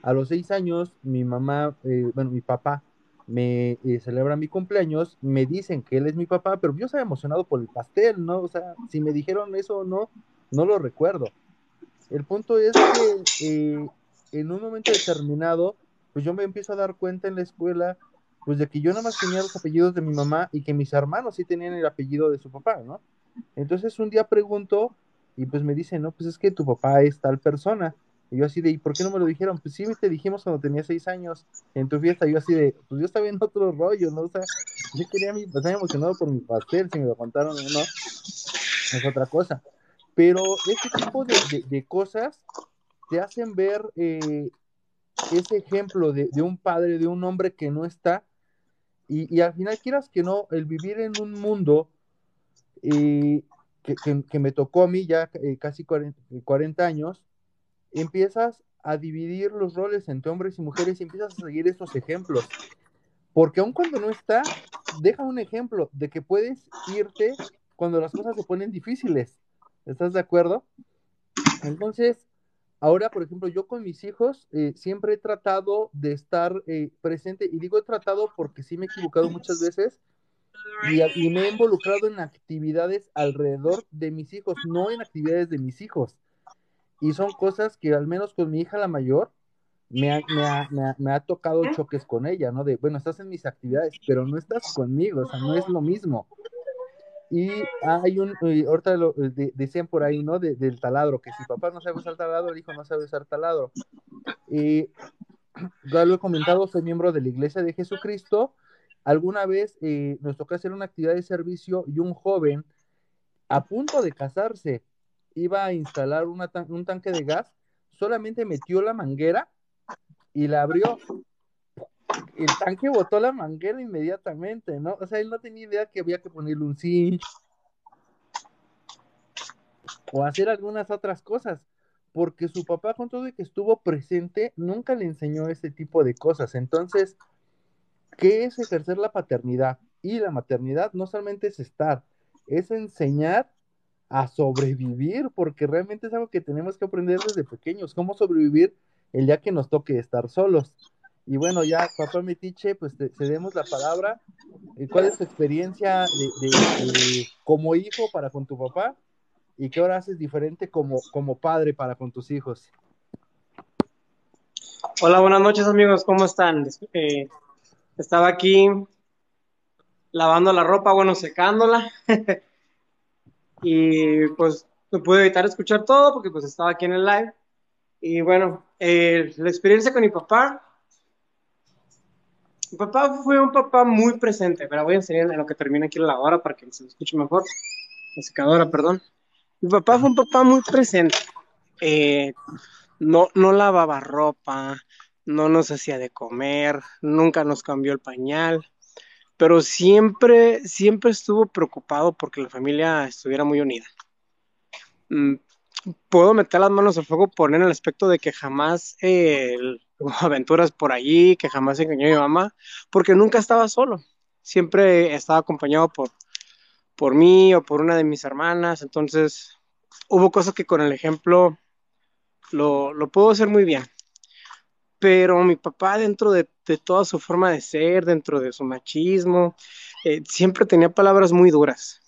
A los seis años, mi mamá, eh, bueno, mi papá me eh, celebra mi cumpleaños, me dicen que él es mi papá, pero yo estaba emocionado por el pastel, ¿no? O sea, si me dijeron eso o no, no lo recuerdo. El punto es que eh, en un momento determinado, pues yo me empiezo a dar cuenta en la escuela, pues de que yo nada más tenía los apellidos de mi mamá y que mis hermanos sí tenían el apellido de su papá, ¿no? Entonces un día pregunto y pues me dicen, no, pues es que tu papá es tal persona. Y yo así de, ¿y por qué no me lo dijeron? Pues sí, te dijimos cuando tenía seis años en tu fiesta. Yo así de, pues yo estaba viendo otro rollo, ¿no? O sea, yo quería, mi, estaba emocionado por mi pastel, si me lo contaron o no, es otra cosa. Pero este tipo de, cosas te hacen ver eh, ese ejemplo de, un padre, de un hombre que no está. Y, al final, quieras que no, el vivir en un mundo eh, que, me tocó a mí ya eh, casi 40 años, empiezas a dividir los roles entre hombres y mujeres y empiezas a seguir esos ejemplos. Porque aun cuando no está, deja un ejemplo de que puedes irte cuando las cosas se ponen difíciles. ¿Estás de acuerdo? Entonces, ahora, por ejemplo, yo con mis hijos eh, siempre he tratado de estar eh, presente, y digo he tratado porque sí me he equivocado muchas veces, y, y, me he involucrado en actividades alrededor de mis hijos, no en actividades de mis hijos. Y son cosas que al menos con mi hija la mayor me ha, me ha, me ha, tocado choques con ella, ¿no? De, bueno, estás en mis actividades, pero no estás conmigo, o sea, no es lo mismo. Y hay un, ahorita lo, decían por ahí, ¿no? del taladro, que si papá no sabe usar taladro, el hijo no sabe usar taladro. Y ya lo he comentado, soy miembro de la Iglesia de Jesucristo. Alguna vez eh, nos tocó hacer una actividad de servicio y un joven a punto de casarse iba a instalar un tanque de gas, solamente metió la manguera y la abrió. El tanque botó la manguera inmediatamente, ¿no? O sea, él no tenía idea que había que ponerle un cinch o hacer algunas otras cosas, porque su papá, con todo y que estuvo presente, nunca le enseñó ese tipo de cosas. Entonces, ¿qué es ejercer la paternidad? Y la maternidad no solamente es estar, es enseñar a sobrevivir, porque realmente es algo que tenemos que aprender desde pequeños, cómo sobrevivir el día que nos toque estar solos. Y bueno, ya, papá Metiche, pues te cedemos la palabra. Eh, ¿Cuál es tu experiencia de, como hijo para con tu papá? ¿Y qué ahora haces diferente como, como padre para con tus hijos? Hola, buenas noches amigos, ¿cómo están? Estaba aquí lavando la ropa, bueno, secándola. y pues no pude evitar escuchar todo porque pues estaba aquí en el live. Y bueno, eh, la experiencia con mi papá. Mi papá fue un papá muy presente, pero voy a enseñar en lo que termina aquí la hora para que se escuche mejor. La secadora, perdón. Mi papá fue un papá muy presente. Eh, no, no lavaba ropa, no nos hacía de comer, nunca nos cambió el pañal, pero siempre, siempre estuvo preocupado porque la familia estuviera muy unida. Mm, puedo meter las manos al fuego por el aspecto de que jamás eh, hubo aventuras por allí, que jamás engañó a mi mamá, porque nunca estaba solo, siempre estaba acompañado por, por mí o por una de mis hermanas, entonces hubo cosas que con el ejemplo lo, lo puedo hacer muy bien pero mi papá dentro de, toda su forma de ser, dentro de su machismo, eh, siempre tenía palabras muy duras.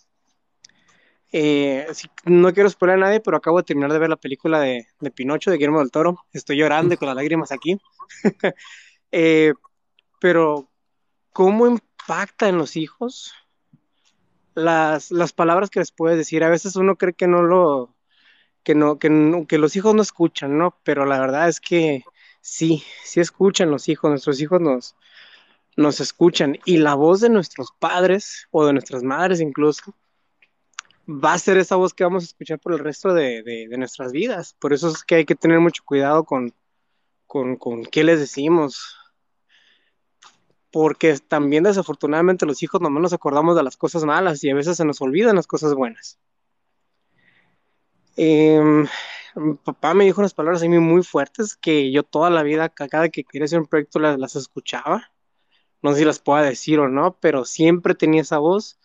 Eh, no quiero spoiler a nadie, pero acabo de terminar de ver la película de, Pinocho de Guillermo del Toro. Estoy llorando con las lágrimas aquí. Eh, pero, ¿cómo impacta en los hijos las, las palabras que les puedes decir? A veces uno cree que no lo, que no, que, que los hijos no escuchan, ¿no? Pero la verdad es que sí, sí escuchan los hijos, nuestros hijos nos, nos escuchan y la voz de nuestros padres o de nuestras madres incluso va a ser esa voz que vamos a escuchar por el resto de, nuestras vidas. Por eso es que hay que tener mucho cuidado con, con, con qué les decimos. Porque también desafortunadamente los hijos nomás nos acordamos de las cosas malas y a veces se nos olvidan las cosas buenas. Eh, mi papá me dijo unas palabras a mí muy fuertes que yo toda la vida, cada que quería hacer un proyecto, las, escuchaba. No sé si las pueda decir o no, pero siempre tenía esa voz.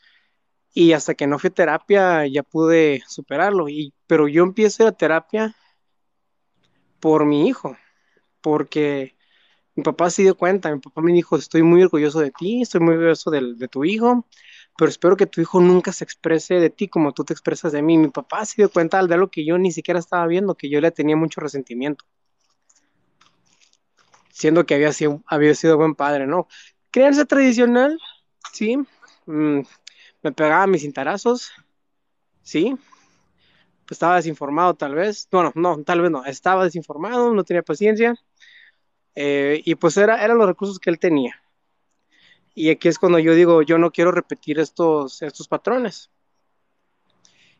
Y hasta que no fui terapia ya pude superarlo. Y, pero yo empiezo a terapia por mi hijo, porque mi papá se dio cuenta, mi papá me dijo, estoy muy orgulloso de ti, estoy muy orgulloso de tu hijo, pero espero que tu hijo nunca se exprese de ti como tú te expresas de mí. Mi papá se dio cuenta de algo que yo ni siquiera estaba viendo, que yo le tenía mucho resentimiento. Siendo que había sido, había sido buen padre, ¿no? Crianza tradicional, sí. Mm, me pegaba mis cintarazos, sí. estaba desinformado tal vez. Bueno, no, tal vez no. Estaba desinformado, no tenía paciencia. Eh, y pues era, eran los recursos que él tenía. Y aquí es cuando yo digo, yo no quiero repetir estos, estos patrones.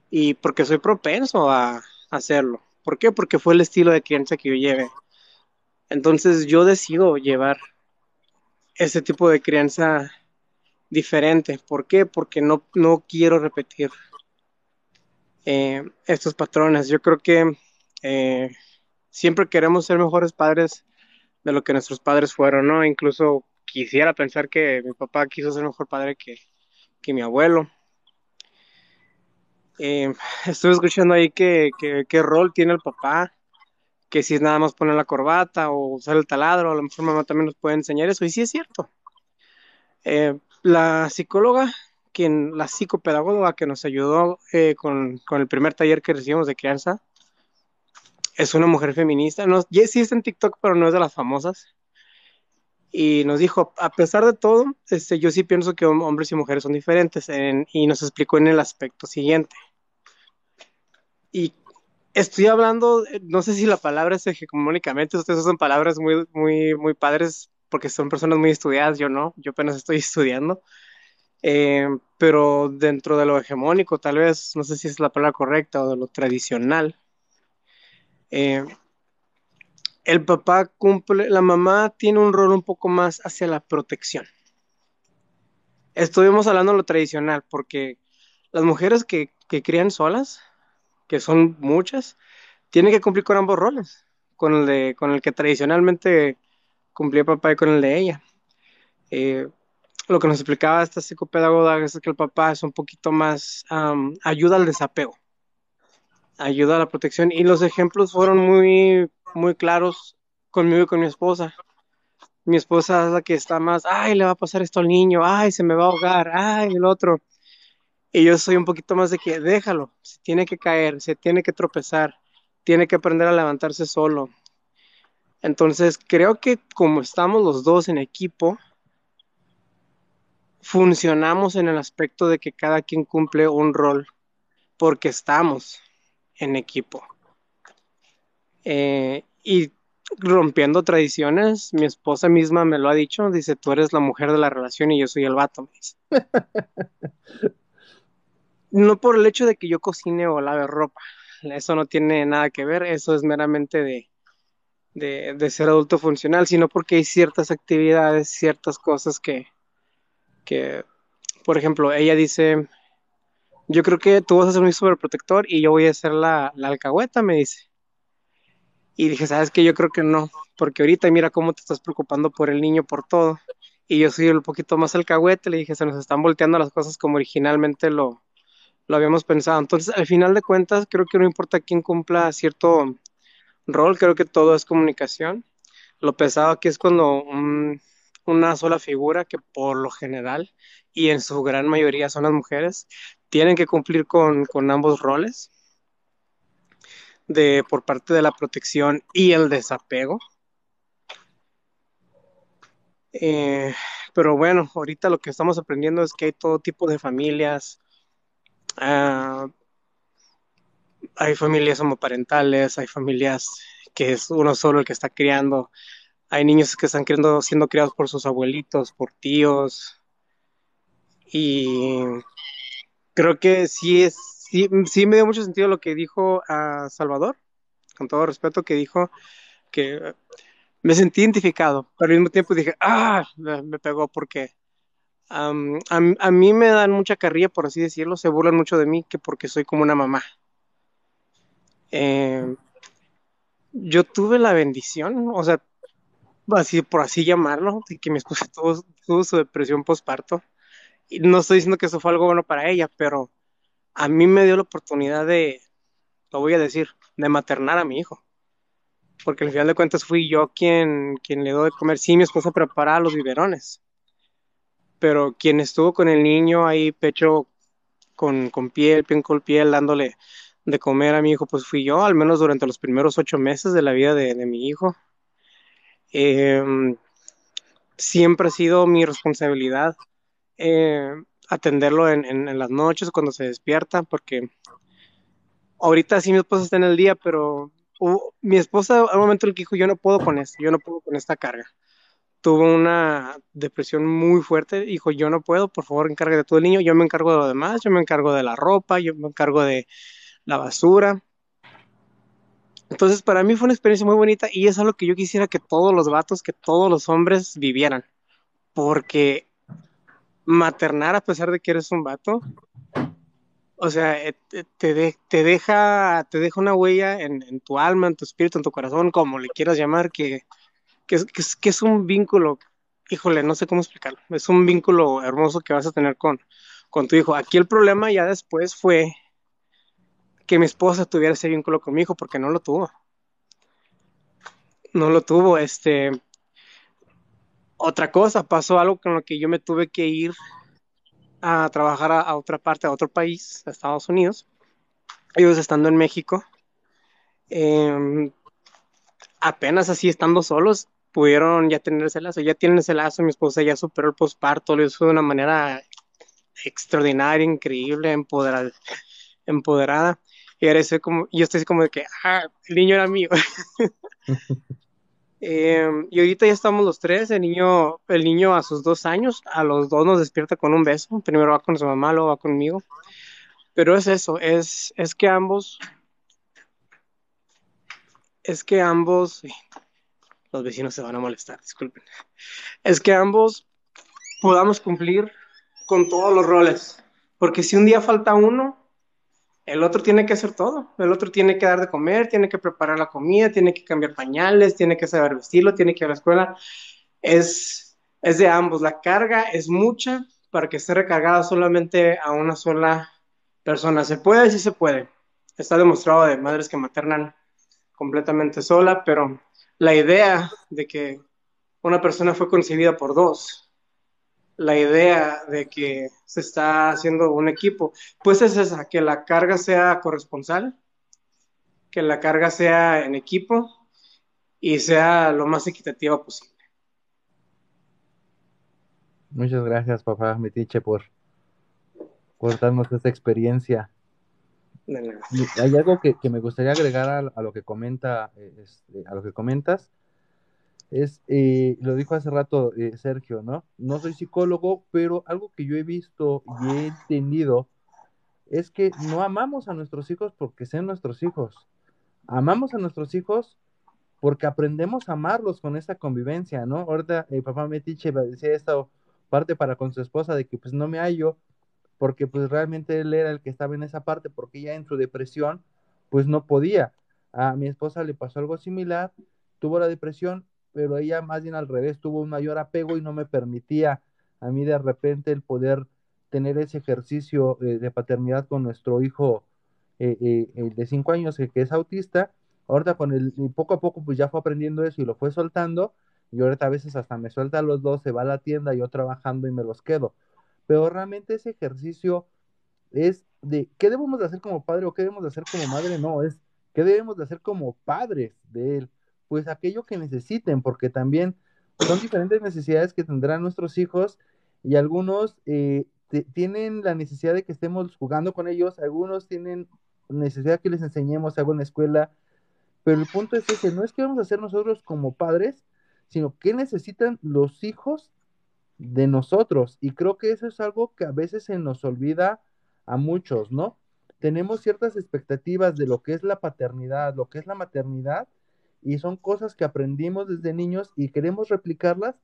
Y porque soy propenso a hacerlo. ¿Por qué? Porque fue el estilo de crianza que yo lleve. Entonces yo decido llevar ese tipo de crianza diferente. ¿Por qué? Porque no, no quiero repetir eh, estos patrones. Yo creo que eh, siempre queremos ser mejores padres de lo que nuestros padres fueron, ¿no? Incluso quisiera pensar que mi papá quiso ser mejor padre que, mi abuelo. Eh, estuve escuchando ahí que, qué rol tiene el papá, que si es nada más poner la corbata o usar el taladro, a lo mejor mamá también nos puede enseñar eso, y sí es cierto. Eh, la psicóloga, quien, la psicopedagoga que nos ayudó eh, con, el primer taller que recibimos de crianza, es una mujer feminista, no, sí está en TikTok, pero no es de las famosas y nos dijo, a pesar de todo, este, yo sí pienso que hombres y mujeres son diferentes y nos explicó en el aspecto siguiente. Y estoy hablando, no sé si la palabra es hegemónicamente, ustedes usan palabras muy, muy, muy padres porque son personas muy estudiadas, yo no, yo apenas estoy estudiando. Eh, pero dentro de lo hegemónico, tal vez, no sé si es la palabra correcta o de lo tradicional, eh, el papá cumple, la mamá tiene un rol un poco más hacia la protección. Estuvimos hablando de lo tradicional, porque las mujeres que, crían solas, que son muchas, tienen que cumplir con ambos roles, con el, de, con el que tradicionalmente cumplía papá y con el de ella. Eh, lo que nos explicaba esta psicopedagoga es que el papá es un poquito más ayuda al desapego, ayuda a la protección y los ejemplos fueron muy muy claros conmigo y con mi esposa. Mi esposa es la que está más, ay, le va a pasar esto al niño, ay, se me va a ahogar, ay, el otro. Y yo soy un poquito más de que déjalo, se tiene que caer, se tiene que tropezar, tiene que aprender a levantarse solo. Entonces, creo que como estamos los dos en equipo, funcionamos en el aspecto de que cada quien cumple un rol porque estamos en equipo. Eh, y rompiendo tradiciones, mi esposa misma me lo ha dicho, dice, tú eres la mujer de la relación y yo soy el vato. no por el hecho de que yo cocine o lave ropa, eso no tiene nada que ver, eso es meramente de, de, de ser adulto funcional, sino porque hay ciertas actividades, ciertas cosas que, que, por ejemplo, ella dice, yo creo que tú vas a ser mi superprotector y yo voy a ser la, la alcahueta, me dice. Y dije, ¿sabes qué? Yo creo que no, porque ahorita mira cómo te estás preocupando por el niño, por todo. Y yo soy un poquito más alcahuete, le dije, se nos están volteando las cosas como originalmente lo, lo habíamos pensado. Entonces, al final de cuentas, creo que no importa quién cumpla cierto rol, creo que todo es comunicación. Lo pesado aquí es cuando un- una sola figura, que por lo general y en su gran mayoría son las mujeres, tienen que cumplir con, con ambos roles de, por parte de la protección y el desapego. Eh, pero bueno, ahorita lo que estamos aprendiendo es que hay todo tipo de familias. ah, hay familias homoparentales, hay familias que es uno solo el que está criando, hay niños que están criando, siendo criados por sus abuelitos, por tíos, y creo que sí es, sí, sí me dio mucho sentido lo que dijo a Salvador, con todo respeto, que dijo que me sentí identificado, pero al mismo tiempo dije, ah, me, pegó porque a, mí me dan mucha carrilla, por así decirlo, se burlan mucho de mí que porque soy como una mamá. Eh, yo tuve la bendición, o sea, así por así llamarlo, de que mi esposa tuvo, su depresión postparto. No estoy diciendo que eso fue algo bueno para ella, pero a mí me dio la oportunidad de, lo voy a decir, de maternar a mi hijo. Porque al final de cuentas fui yo quien, quien le dio de comer. Sí, mi esposa preparaba los biberones, pero quien estuvo con el niño ahí pecho con, con piel, piel con piel, dándole de comer a mi hijo, pues fui yo, al menos durante los primeros ocho meses de la vida de, de mi hijo. Eh, siempre ha sido mi responsabilidad eh, atenderlo en, en, en, las noches cuando se despierta, porque ahorita sí mi esposa está en el día, pero mi esposa al momento en el que dijo, yo no puedo con esto, yo no puedo con esta carga. Tuvo una depresión muy fuerte, dijo, yo no puedo, por favor, encárgate de todo el niño, yo me encargo de lo demás, yo me encargo de la ropa, yo me encargo de la basura. Entonces, para mí fue una experiencia muy bonita y es algo que yo quisiera que todos los vatos, que todos los hombres vivieran. Porque maternar a pesar de que eres un vato, o sea, te, de, te deja, te deja una huella en, tu alma, en tu espíritu, en tu corazón, como le quieras llamar, que, que, que, es, que es un vínculo, híjole, no sé cómo explicarlo, es un vínculo hermoso que vas a tener con, con tu hijo. Aquí el problema ya después fue que mi esposa tuviera ese vínculo con mi hijo porque no lo tuvo. No lo tuvo. Este, otra cosa, pasó algo con lo que yo me tuve que ir a trabajar a, otra parte, a otro país, a Estados Unidos. Ellos estando en México, eh, apenas así estando solos, pudieron ya tener ese lazo, ya tienen ese lazo, mi esposa ya superó el posparto, lo hizo de una manera extraordinaria, increíble, empoderada. empoderada. Y ahora estoy como, yo estoy como de que, ah, el niño era mío. eh, y ahorita ya estamos los tres, el niño, el niño a sus dos años, a los dos nos despierta con un beso, primero va con su mamá, luego va conmigo. Pero es eso, es, es que ambos, es que ambos, los vecinos se van a molestar, disculpen, es que ambos podamos cumplir con todos los roles, porque si un día falta uno, el otro tiene que hacer todo. El otro tiene que dar de comer, tiene que preparar la comida, tiene que cambiar pañales, tiene que saber vestirlo, tiene que ir a la escuela. Es, es de ambos. La carga es mucha para que esté recargada solamente a una sola persona. ¿Se puede? Sí se puede. Está demostrado de madres que maternan completamente sola, pero la idea de que una persona fue concebida por dos, la idea de que se está haciendo un equipo, pues es esa, que la carga sea corresponsal, que la carga sea en equipo y sea lo más equitativa posible. Muchas gracias, papá Metiche, por, por darnos esta experiencia. Nada. Y hay algo que, que me gustaría agregar a, a, lo que comenta, este, a lo que comentas, es, eh, lo dijo hace rato eh, Sergio, ¿no? No soy psicólogo, pero algo que yo he visto y he entendido es que no amamos a nuestros hijos porque sean nuestros hijos. Amamos a nuestros hijos porque aprendemos a amarlos con esa convivencia, ¿no? Ahorita el papá Metiche decía esta parte para con su esposa de que pues no me hallo, porque pues realmente él era el que estaba en esa parte, porque ella en su depresión pues no podía. A mi esposa le pasó algo similar, tuvo la depresión, pero ella más bien al revés, tuvo un mayor apego y no me permitía a mí de repente el poder tener ese ejercicio eh, de paternidad con nuestro hijo eh, eh, de cinco años que, es autista. Ahorita con el, poco a poco pues ya fue aprendiendo eso y lo fue soltando. Y ahorita a veces hasta me suelta los dos, se va a la tienda, yo trabajando y me los quedo. Pero realmente ese ejercicio es de qué debemos de hacer como padre o qué debemos de hacer como madre, no, es qué debemos de hacer como padres de él. Pues aquello que necesiten, porque también son diferentes necesidades que tendrán nuestros hijos y algunos eh, tienen la necesidad de que estemos jugando con ellos, algunos tienen necesidad que les enseñemos algo en la escuela, pero el punto es ese, no es que vamos a hacer nosotros como padres, sino que necesitan los hijos de nosotros. Y creo que eso es algo que a veces se nos olvida a muchos, ¿no? Tenemos ciertas expectativas de lo que es la paternidad, lo que es la maternidad, y son cosas que aprendimos desde niños y queremos replicarlas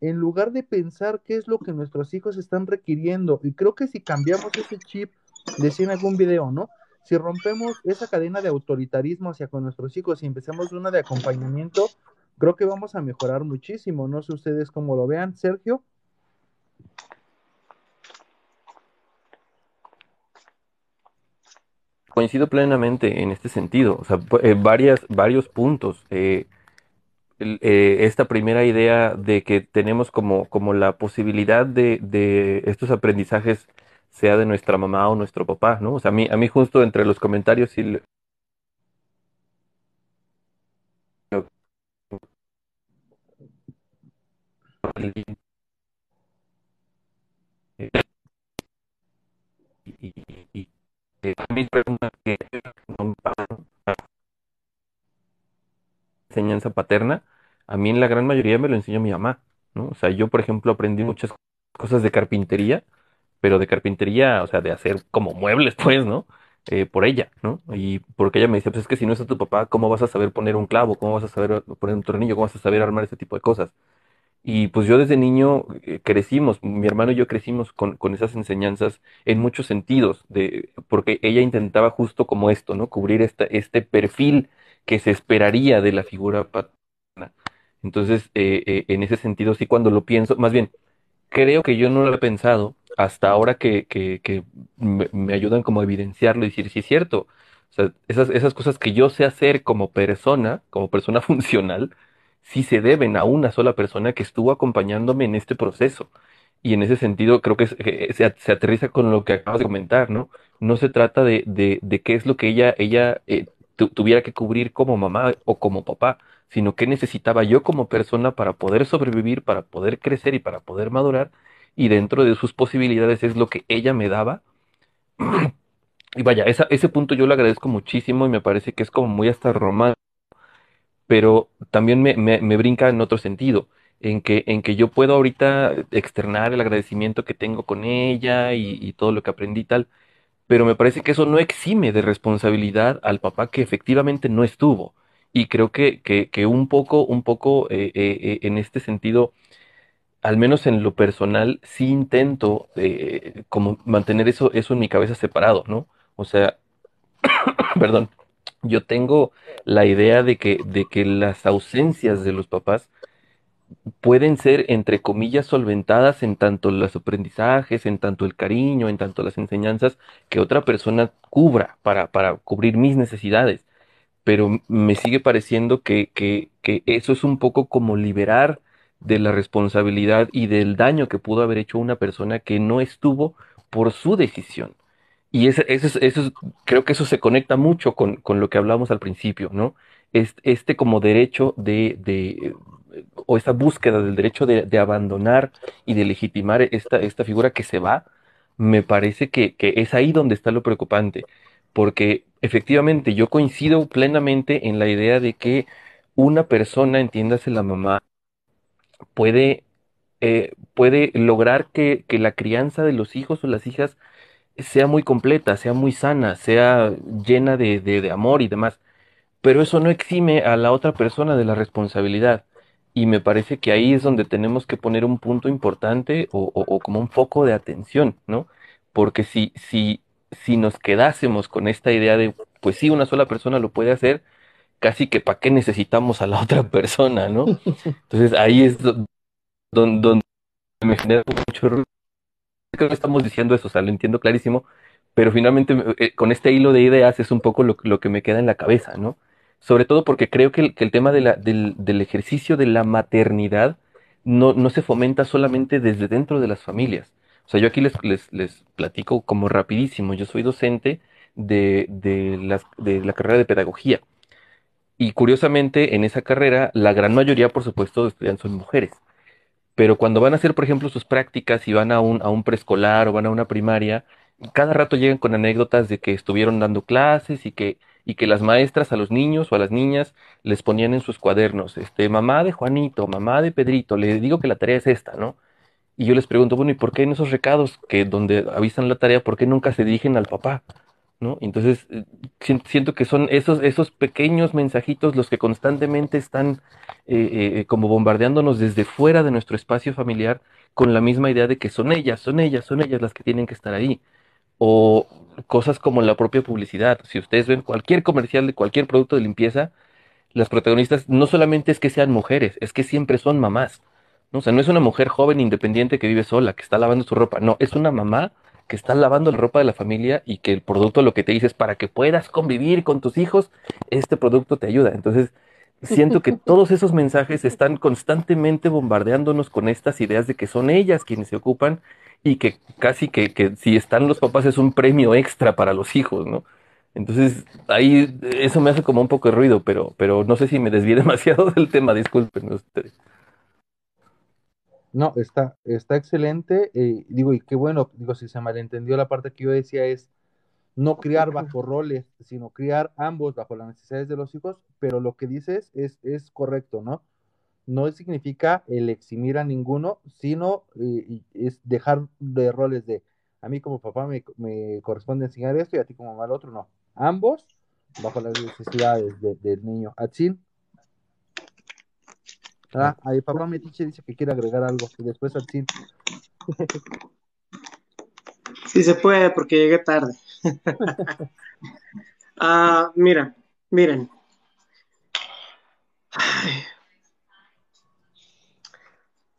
en lugar de pensar qué es lo que nuestros hijos están requiriendo. Y creo que si cambiamos ese chip, decía en algún video, ¿no? Si rompemos esa cadena de autoritarismo hacia con nuestros hijos y empezamos una de acompañamiento, creo que vamos a mejorar muchísimo. No sé ustedes cómo lo vean, Sergio. Coincido plenamente en este sentido, o sea, eh, varias, varios puntos. Eh, eh, esta primera idea de que tenemos como, como la posibilidad de, de, estos aprendizajes sea de nuestra mamá o nuestro papá, ¿no? O sea, a mí, a mí justo entre los comentarios y... Y, y, que enseñanza paterna, a mí en la gran mayoría me lo enseñó mi mamá, ¿no? O sea, yo, por ejemplo, aprendí muchas cosas de carpintería, pero de carpintería, o sea, de hacer como muebles, pues, ¿no? Eh, por ella, ¿no? Y porque ella me decía, pues es que si no es tu papá, ¿cómo vas a saber poner un clavo? ¿Cómo vas a saber poner un tornillo? ¿Cómo vas a saber armar ese tipo de cosas? Y pues yo desde niño eh, crecimos, mi hermano y yo crecimos con, con, esas enseñanzas en muchos sentidos, de, porque ella intentaba justo como esto, ¿no? Cubrir esta, este perfil que se esperaría de la figura paterna. Entonces, eh, eh, en ese sentido, sí, cuando lo pienso, más bien, creo que yo no lo he pensado hasta ahora que, que, me, ayudan como a evidenciarlo y decir, sí es cierto. O sea, esas, esas cosas que yo sé hacer como persona, como persona funcional, sí se deben a una sola persona que estuvo acompañándome en este proceso. Y en ese sentido creo que se, se, aterriza con lo que acabas de comentar, ¿no? No se trata de, de, qué es lo que ella, ella eh, tuviera que cubrir como mamá o como papá, sino qué necesitaba yo como persona para poder sobrevivir, para poder crecer y para poder madurar, y dentro de sus posibilidades es lo que ella me daba. y vaya, ese punto yo lo agradezco muchísimo y me parece que es como muy hasta romántico, pero también me, me, brinca en otro sentido en que, en que yo puedo ahorita externar el agradecimiento que tengo con ella y, todo lo que aprendí y tal, pero me parece que eso no exime de responsabilidad al papá que efectivamente no estuvo. Y creo que, que, que un poco, un poco eh, eh, eh en este sentido, al menos en lo personal, sí intento como mantener eso, eso en mi cabeza separado, ¿no? O sea, perdón, yo tengo la idea de que, de que las ausencias de los papás pueden ser, entre comillas, solventadas en tanto los aprendizajes, en tanto el cariño, en tanto las enseñanzas que otra persona cubra para, para cubrir mis necesidades. Pero me sigue pareciendo que, que, que eso es un poco como liberar de la responsabilidad y del daño que pudo haber hecho una persona que no estuvo por su decisión. Y eso, eso, eso, creo que eso se conecta mucho con, con lo que hablamos al principio, ¿no? Este, este como derecho de, de, o esa búsqueda del derecho de, de, abandonar y de legitimar esta, esta figura que se va, me parece que, que, es ahí donde está lo preocupante, porque efectivamente yo coincido plenamente en la idea de que una persona, entiéndase la mamá, puede, eh, puede lograr que, que la crianza de los hijos o las hijas sea muy completa, sea muy sana, sea llena de, de, de amor y demás pero eso no exime a la otra persona de la responsabilidad. Y me parece que ahí es donde tenemos que poner un punto importante o, o- o como un foco de atención, ¿no? Porque si, si, si nos quedásemos con esta idea de, pues sí, una sola persona lo puede hacer, casi que para qué necesitamos a la otra persona, ¿no? Entonces ahí es do- don- donde me genera mucho ruido. Creo que estamos diciendo eso, o sea, lo entiendo clarísimo, pero finalmente eh, con este hilo de ideas es un poco lo, que me queda en la cabeza, ¿no? Sobre todo porque creo que el, tema del, ejercicio de la maternidad no, se fomenta solamente desde dentro de las familias. O sea, yo aquí les platico como rapidísimo. Yo soy docente de, de, las- de la carrera de pedagogía. Y curiosamente, en esa carrera, la gran mayoría, por supuesto, de estudiantes son mujeres. Pero cuando van a hacer, por ejemplo, sus prácticas y van a un, a un preescolar o van a una primaria, cada rato llegan con anécdotas de que estuvieron dando clases y que, y que las maestras a los niños o a las niñas les ponían en sus cuadernos, este, mamá de Juanito, mamá de Pedrito, le digo que la tarea es esta, ¿no? Y yo les pregunto, bueno, ¿y por qué en esos recados que donde avisan la tarea, por qué nunca se dirigen al papá? ¿No? Entonces, eh, sien- siento que son esos, esos pequeños mensajitos los que constantemente están eh, eh, como bombardeándonos desde fuera de nuestro espacio familiar con la misma idea de que son ellas, son ellas, son ellas las que tienen que estar ahí. O cosas como la propia publicidad. Si ustedes ven cualquier comercial de cualquier producto de limpieza, las protagonistas no solamente es que sean mujeres, es que siempre son mamás. ¿no? O sea, no es una mujer joven independiente que vive sola, que está lavando su ropa. No, es una mamá que está lavando la ropa de la familia y que el producto lo que te dice es para que puedas convivir con tus hijos, este producto te ayuda. Entonces, siento que todos esos mensajes están constantemente bombardeándonos con estas ideas de que son ellas quienes se ocupan y que casi que, que si están los papás es un premio extra para los hijos, ¿no? Entonces, ahí eso me hace como un poco de ruido, pero, pero no sé si me desvié demasiado del tema, disculpen ustedes. No, está, está excelente. eh, digo, y qué bueno, digo, si se malentendió la parte que yo decía es no criar bajo roles, sino criar ambos bajo las necesidades de los hijos, pero lo que dices es, es correcto, ¿no? No significa el eximir a ninguno, sino eh, es dejar de roles de a mí como papá me, me corresponde enseñar esto y a ti como mamá el otro, no. Ambos bajo las necesidades de- del niño. Atsin. Ah, ahí papá Metiche dice que quiere agregar algo y después Atsin. Sí se puede porque llegué tarde. Ah, mira, miren. Ay.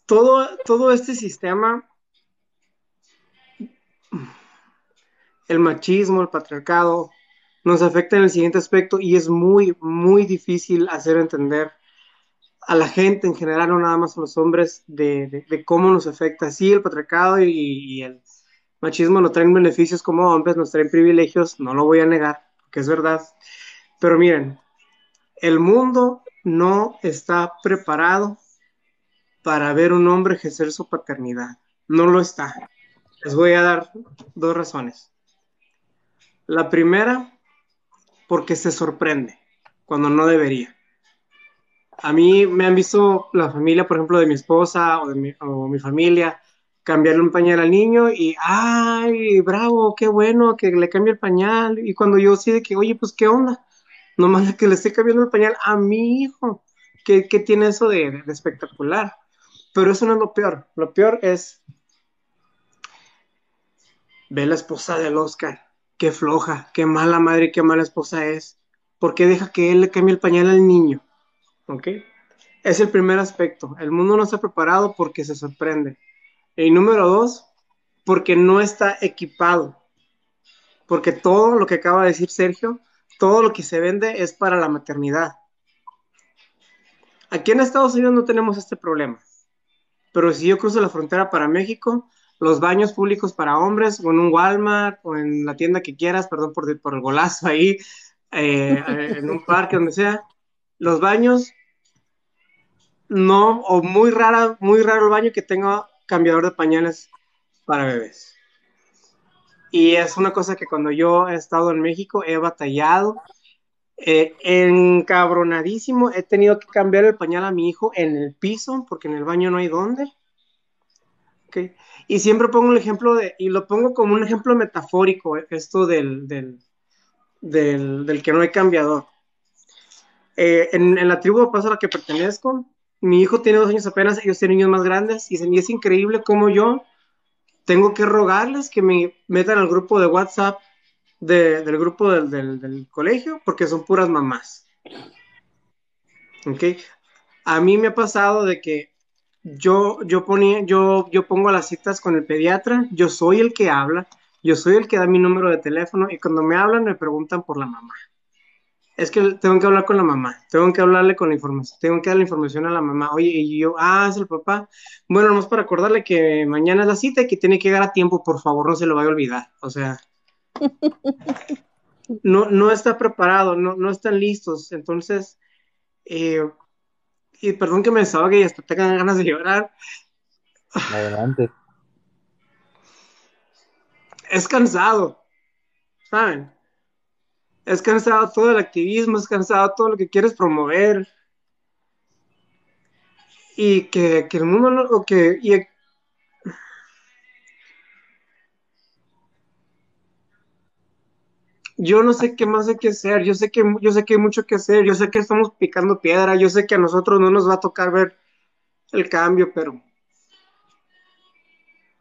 Todo, todo este sistema, el machismo, el patriarcado, nos afecta en el siguiente aspecto y es muy, muy difícil hacer entender a la gente en general, no nada más a los hombres, de, de- cómo nos afecta. Sí, el patriarcado y, y el machismo nos traen beneficios como hombres, nos traen privilegios, no lo voy a negar, porque es verdad. Pero miren, el mundo no está preparado para ver un hombre ejercer su paternidad. No lo está. Les voy a dar dos razones. La primera, porque se sorprende cuando no debería. A mí me han visto la familia, por ejemplo, de mi esposa o de mi, o mi familia, cambiarle un pañal al niño y, ay, bravo, qué bueno que le cambie el pañal. Y cuando yo sí de que, oye, pues, ¿qué onda? Nomás que le esté cambiando el pañal a mi hijo. ¿Qué, qué tiene eso de, de espectacular? Pero eso no es lo peor. Lo peor es ve la esposa del Oscar. Qué floja, qué mala madre, qué mala esposa es. ¿Por qué deja que él le cambie el pañal al niño? ¿Ok? Es el primer aspecto. El mundo no está preparado porque se sorprende. Y número dos, porque no está equipado. Porque todo lo que acaba de decir Sergio, todo lo que se vende es para la maternidad. Aquí en Estados Unidos no tenemos este problema. Pero si yo cruzo la frontera para México, los baños públicos para hombres, o en un Walmart, o en la tienda que quieras, perdón por, por el golazo ahí, eh, en un parque, donde sea, los baños no, o muy rara, muy raro el baño que tenga cambiador de pañales para bebés. Y es una cosa que cuando yo he estado en México he batallado, eh, encabronadísimo, he tenido que cambiar el pañal a mi hijo en el piso porque en el baño no hay dónde. Okay. Y siempre pongo el ejemplo de, y lo pongo como un ejemplo metafórico, esto del, del, del, del que no hay cambiador. Eh, en, en, la tribu de paso a la que pertenezco, mi hijo tiene dos años apenas, ellos tienen niños más grandes, y es increíble cómo yo tengo que rogarles que me metan al grupo de WhatsApp de, del grupo del, del, del, colegio, porque son puras mamás. ¿Ok? A mí me ha pasado de que yo, yo, ponía, yo, yo pongo las citas con el pediatra, yo soy el que habla, yo soy el que da mi número de teléfono y cuando me hablan me preguntan por la mamá. Es que tengo que hablar con la mamá, tengo que hablarle con la información, tengo que dar la información a la mamá. Oye, y yo, ah, es el papá. Bueno, nomás para acordarle que mañana es la cita y que tiene que llegar a tiempo, por favor, no se lo vaya a olvidar. O sea, no, no está preparado, no, no están listos. Entonces, eh, y perdón que me desahogue y hasta tengan ganas de llorar. Adelante. Es cansado, ¿saben? Es cansado todo el activismo, es cansado todo lo que quieres promover. Y que, que el mundo no, o que, y, yo no sé qué más hay que hacer, yo sé que, yo sé que hay mucho que hacer, yo sé que estamos picando piedra, yo sé que a nosotros no nos va a tocar ver el cambio, pero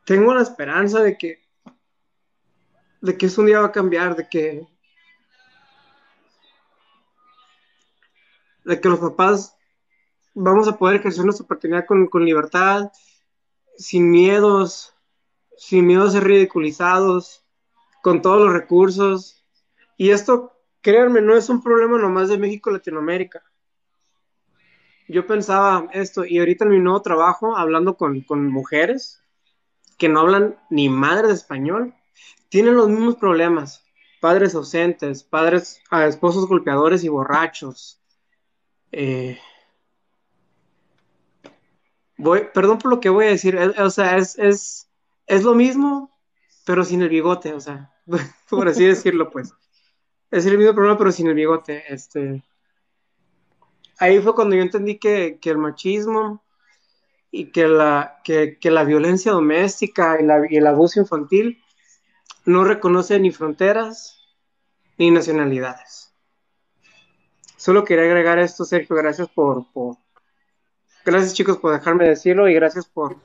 tengo la esperanza de que de que eso un día va a cambiar, de que de que los papás vamos a poder ejercer nuestra oportunidad con, con libertad, sin miedos, sin miedo a ser ridiculizados, con todos los recursos, y esto, créanme, no es un problema nomás de México Latinoamérica. Yo pensaba esto, y ahorita en mi nuevo trabajo, hablando con, mujeres que no hablan ni madre de español, tienen los mismos problemas. Padres ausentes, padres, a esposos golpeadores y borrachos. Eh, perdón por lo que voy a decir, o sea, es, es, es lo mismo, pero sin el bigote, o sea, por así decirlo, pues es el mismo problema, pero sin el bigote. Este, ahí fue cuando yo entendí que, el machismo y que la, que, la violencia doméstica y, el abuso infantil no reconoce ni fronteras ni nacionalidades. Solo quería agregar esto, Sergio. Gracias por, gracias chicos por dejarme decirlo y gracias por,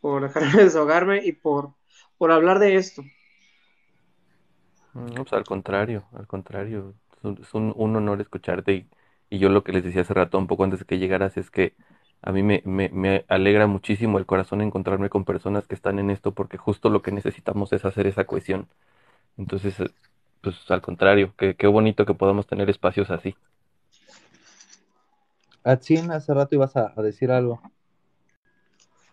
por dejarme desahogarme y por, por hablar de esto. No, pues al contrario, al contrario, es un, honor escucharte y, yo lo que les decía hace rato, un poco antes de que llegaras, es que a mí me, me, alegra muchísimo el corazón encontrarme con personas que están en esto porque justo lo que necesitamos es hacer esa cohesión. Entonces, pues al contrario, qué, qué bonito que podamos tener espacios así. Atsin, hace rato ibas a, a decir algo.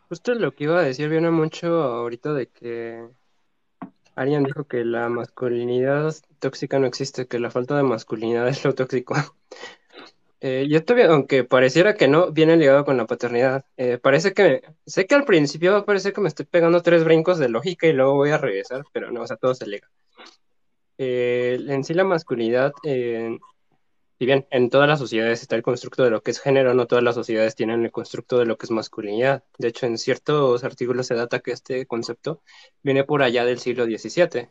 Justo lo que iba a decir viene mucho ahorita de que Arian dijo que la masculinidad tóxica no existe, que la falta de masculinidad es lo tóxico. Eh, y esto, aunque pareciera que no, viene ligado con la paternidad. Eh, parece que, sé que al principio va a parecer que me estoy pegando tres brincos de lógica y luego voy a regresar, pero no, o sea, todo se liga. Eh, en sí la masculinidad si bien en todas las sociedades está el constructo de lo que es género, no todas las sociedades tienen el constructo de lo que es masculinidad. De hecho, en ciertos artículos se data que este concepto viene por allá del siglo XVII.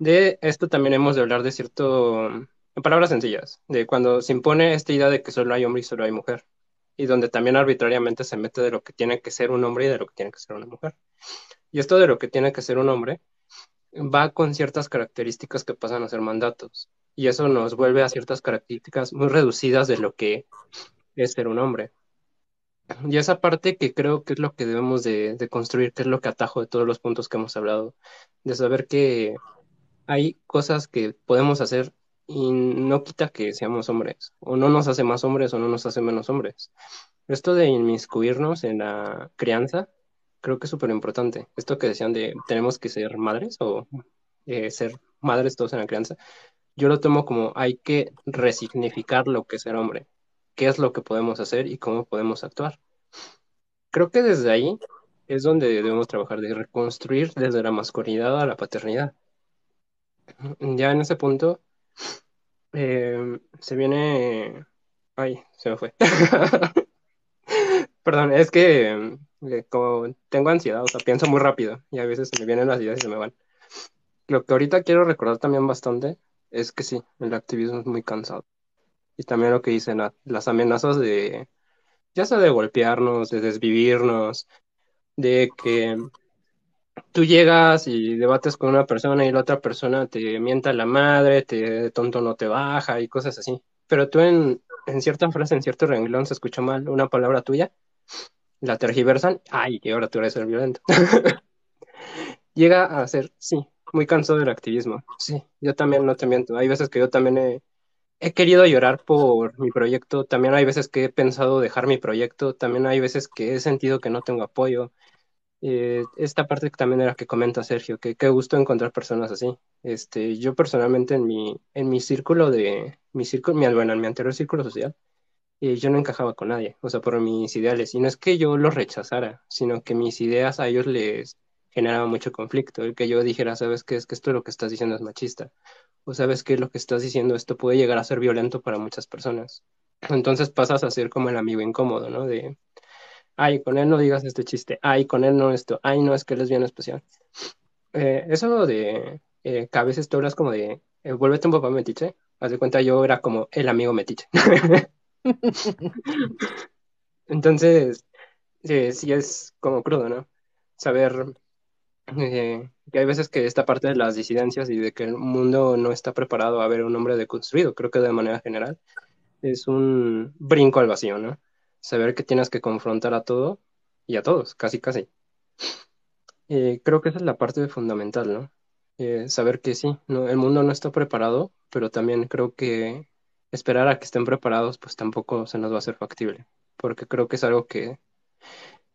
De esto también hemos de hablar de cierto, en palabras sencillas, de cuando se impone esta idea de que solo hay hombre y solo hay mujer, y donde también arbitrariamente se mete de lo que tiene que ser un hombre y de lo que tiene que ser una mujer. Y esto de lo que tiene que ser un hombre va con ciertas características que pasan a ser mandatos y eso nos vuelve a ciertas características muy reducidas de lo que es ser un hombre. Y esa parte que creo que es lo que debemos de, construir, que es lo que atajo de todos los puntos que hemos hablado, de saber que hay cosas que podemos hacer y no quita que seamos hombres, o no nos hace más hombres o no nos hace menos hombres. Esto de inmiscuirnos en la crianza, creo que es súper importante. Esto que decían de tenemos que ser madres o eh, ser madres todos en la crianza, yo lo tomo como hay que resignificar lo que es ser hombre, qué es lo que podemos hacer y cómo podemos actuar. Creo que desde ahí es donde debemos trabajar, de reconstruir desde la masculinidad a la paternidad. Ya en ese punto eh, se viene... Ay, se me fue. Perdón, es que eh, como tengo ansiedad, o sea, pienso muy rápido y a veces me vienen las ideas y se me van. Lo que ahorita quiero recordar también bastante es que sí, el activismo es muy cansado. Y también lo que dicen, las amenazas de, ya sea de golpearnos, de desvivirnos, de que tú llegas y debates con una persona y la otra persona te mienta la madre, te tonto no te baja y cosas así. Pero tú en, en cierta frase, en cierto renglón, se escuchó mal una palabra tuya, la tergiversan, ay, y ahora tú eres el violento. Llega a ser, sí, muy cansado del activismo. Sí, yo también no te miento. Hay veces que yo también he, he querido llorar por mi proyecto, también hay veces que he pensado dejar mi proyecto, también hay veces que he sentido que no tengo apoyo. Eh, esta parte también era que comenta Sergio, que qué gusto encontrar personas así. Este, yo personalmente en mi, en mi círculo de, mi círculo, mi, bueno, en mi anterior círculo social, eh, yo no encajaba con nadie, o sea, por mis ideales. Y no es que yo los rechazara, sino que mis ideas a ellos les generaban mucho conflicto. El que yo dijera, sabes qué, es que esto lo que estás diciendo es machista. O sabes que lo que estás diciendo, esto puede llegar a ser violento para muchas personas. Entonces pasas a ser como el amigo incómodo, ¿no? De, ay, con él no digas este chiste, ay, con él no esto, ay, no, es que él es bien especial. Eh, eso de eh, que a veces tú hablas como de, eh, vuélvete un papá metiche, haz de cuenta yo era como el amigo metiche. Entonces, sí es como crudo, ¿no? Saber que hay veces que esta parte de las disidencias y de que el mundo no está preparado a ver un hombre deconstruido, creo que de manera general, es un brinco al vacío, ¿no? saber que tienes que confrontar a todo y a todos, casi, casi. Eh, creo que esa es la parte fundamental, ¿no? Eh, saber que sí, no, el mundo no está preparado, pero también creo que esperar a que estén preparados, pues tampoco se nos va a hacer factible, porque creo que es algo que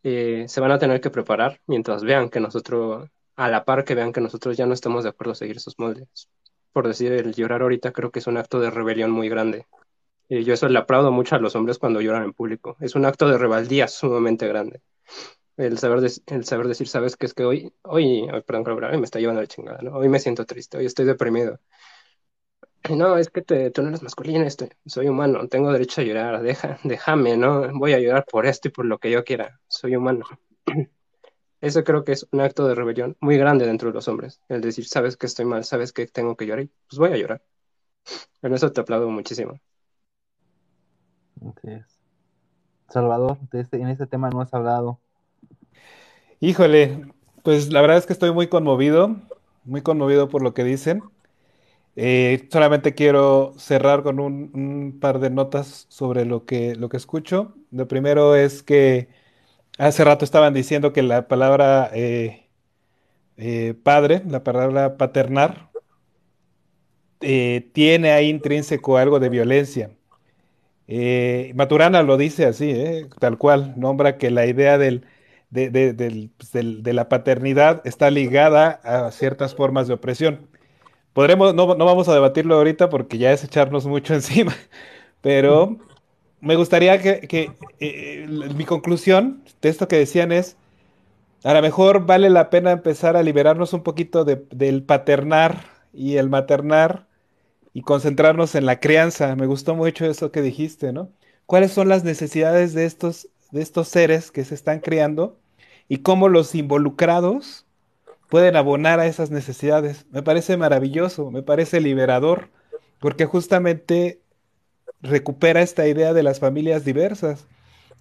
eh, se van a tener que preparar mientras vean que nosotros, a la par que vean que nosotros ya no estamos de acuerdo a seguir esos moldes. Por decir, el llorar ahorita creo que es un acto de rebelión muy grande y yo eso le aplaudo mucho a los hombres cuando lloran en público. Es un acto de rebeldía sumamente grande. El saber, el saber decir, sabes que es que hoy, hoy, perdón, me está llevando la chingada, ¿no? Hoy me siento triste, hoy estoy deprimido. No, es que te, tú no eres masculino, estoy, soy humano, tengo derecho a llorar, deja, déjame, ¿no? Voy a llorar por esto y por lo que yo quiera, soy humano. Eso creo que es un acto de rebelión muy grande dentro de los hombres. El decir, sabes que estoy mal, sabes que tengo que llorar, pues voy a llorar. En eso te aplaudo muchísimo. Salvador, este, en este tema no has hablado. Híjole, pues la verdad es que estoy muy conmovido, muy conmovido por lo que dicen. Eh, solamente quiero cerrar con un, par de notas sobre lo que, lo que escucho. Lo primero es que hace rato estaban diciendo que la palabra eh, eh, padre, la palabra paternar, tiene ahí intrínseco algo de violencia. Eh, Maturana lo dice así, eh, tal cual, nombra que la idea pues, de, la paternidad está ligada a ciertas formas de opresión. Podremos, no, vamos a debatirlo ahorita porque ya es echarnos mucho encima, pero me gustaría que, eh, mi conclusión de esto que decían es, a lo mejor vale la pena empezar a liberarnos un poquito del paternar y el maternar y concentrarnos en la crianza. Me gustó mucho eso que dijiste, ¿no? ¿Cuáles son las necesidades de estos, de estos seres que se están criando y cómo los involucrados pueden abonar a esas necesidades? Me parece maravilloso, me parece liberador, porque justamente recupera esta idea de las familias diversas.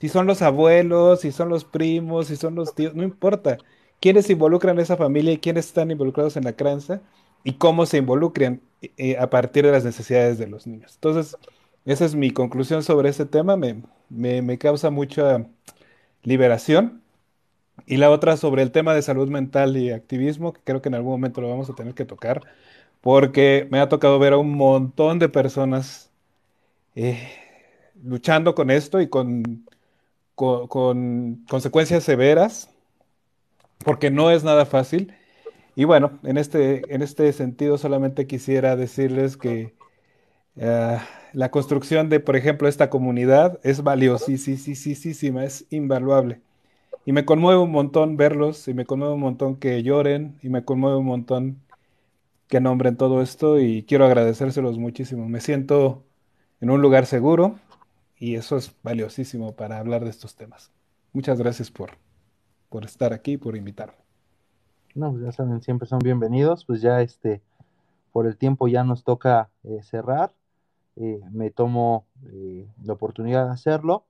Si son los abuelos, si son los primos, si son los tíos, no importa. ¿Quiénes involucran a esa familia y quiénes están involucrados en la crianza? y cómo se involucran eh, a partir de las necesidades de los niños. Entonces, esa es mi conclusión sobre ese tema, me, me, causa mucha liberación. Y la otra sobre el tema de salud mental y activismo, que creo que en algún momento lo vamos a tener que tocar, porque me ha tocado ver a un montón de personas eh, luchando con esto y con, con consecuencias severas, porque no es nada fácil. Y bueno, en este, en este sentido solamente quisiera decirles que eh, la construcción de, por ejemplo, esta comunidad es valiosísima, es invaluable. Y me conmueve un montón verlos, y me conmueve un montón que lloren, y me conmueve un montón que nombren todo esto, y quiero agradecérselos muchísimo. Me siento en un lugar seguro, y eso es valiosísimo para hablar de estos temas. Muchas gracias por, por estar aquí, por invitarme. No, pues ya saben, siempre son bienvenidos. Pues ya este, por el tiempo ya nos toca eh, cerrar. eh, me tomo eh, la oportunidad de hacerlo.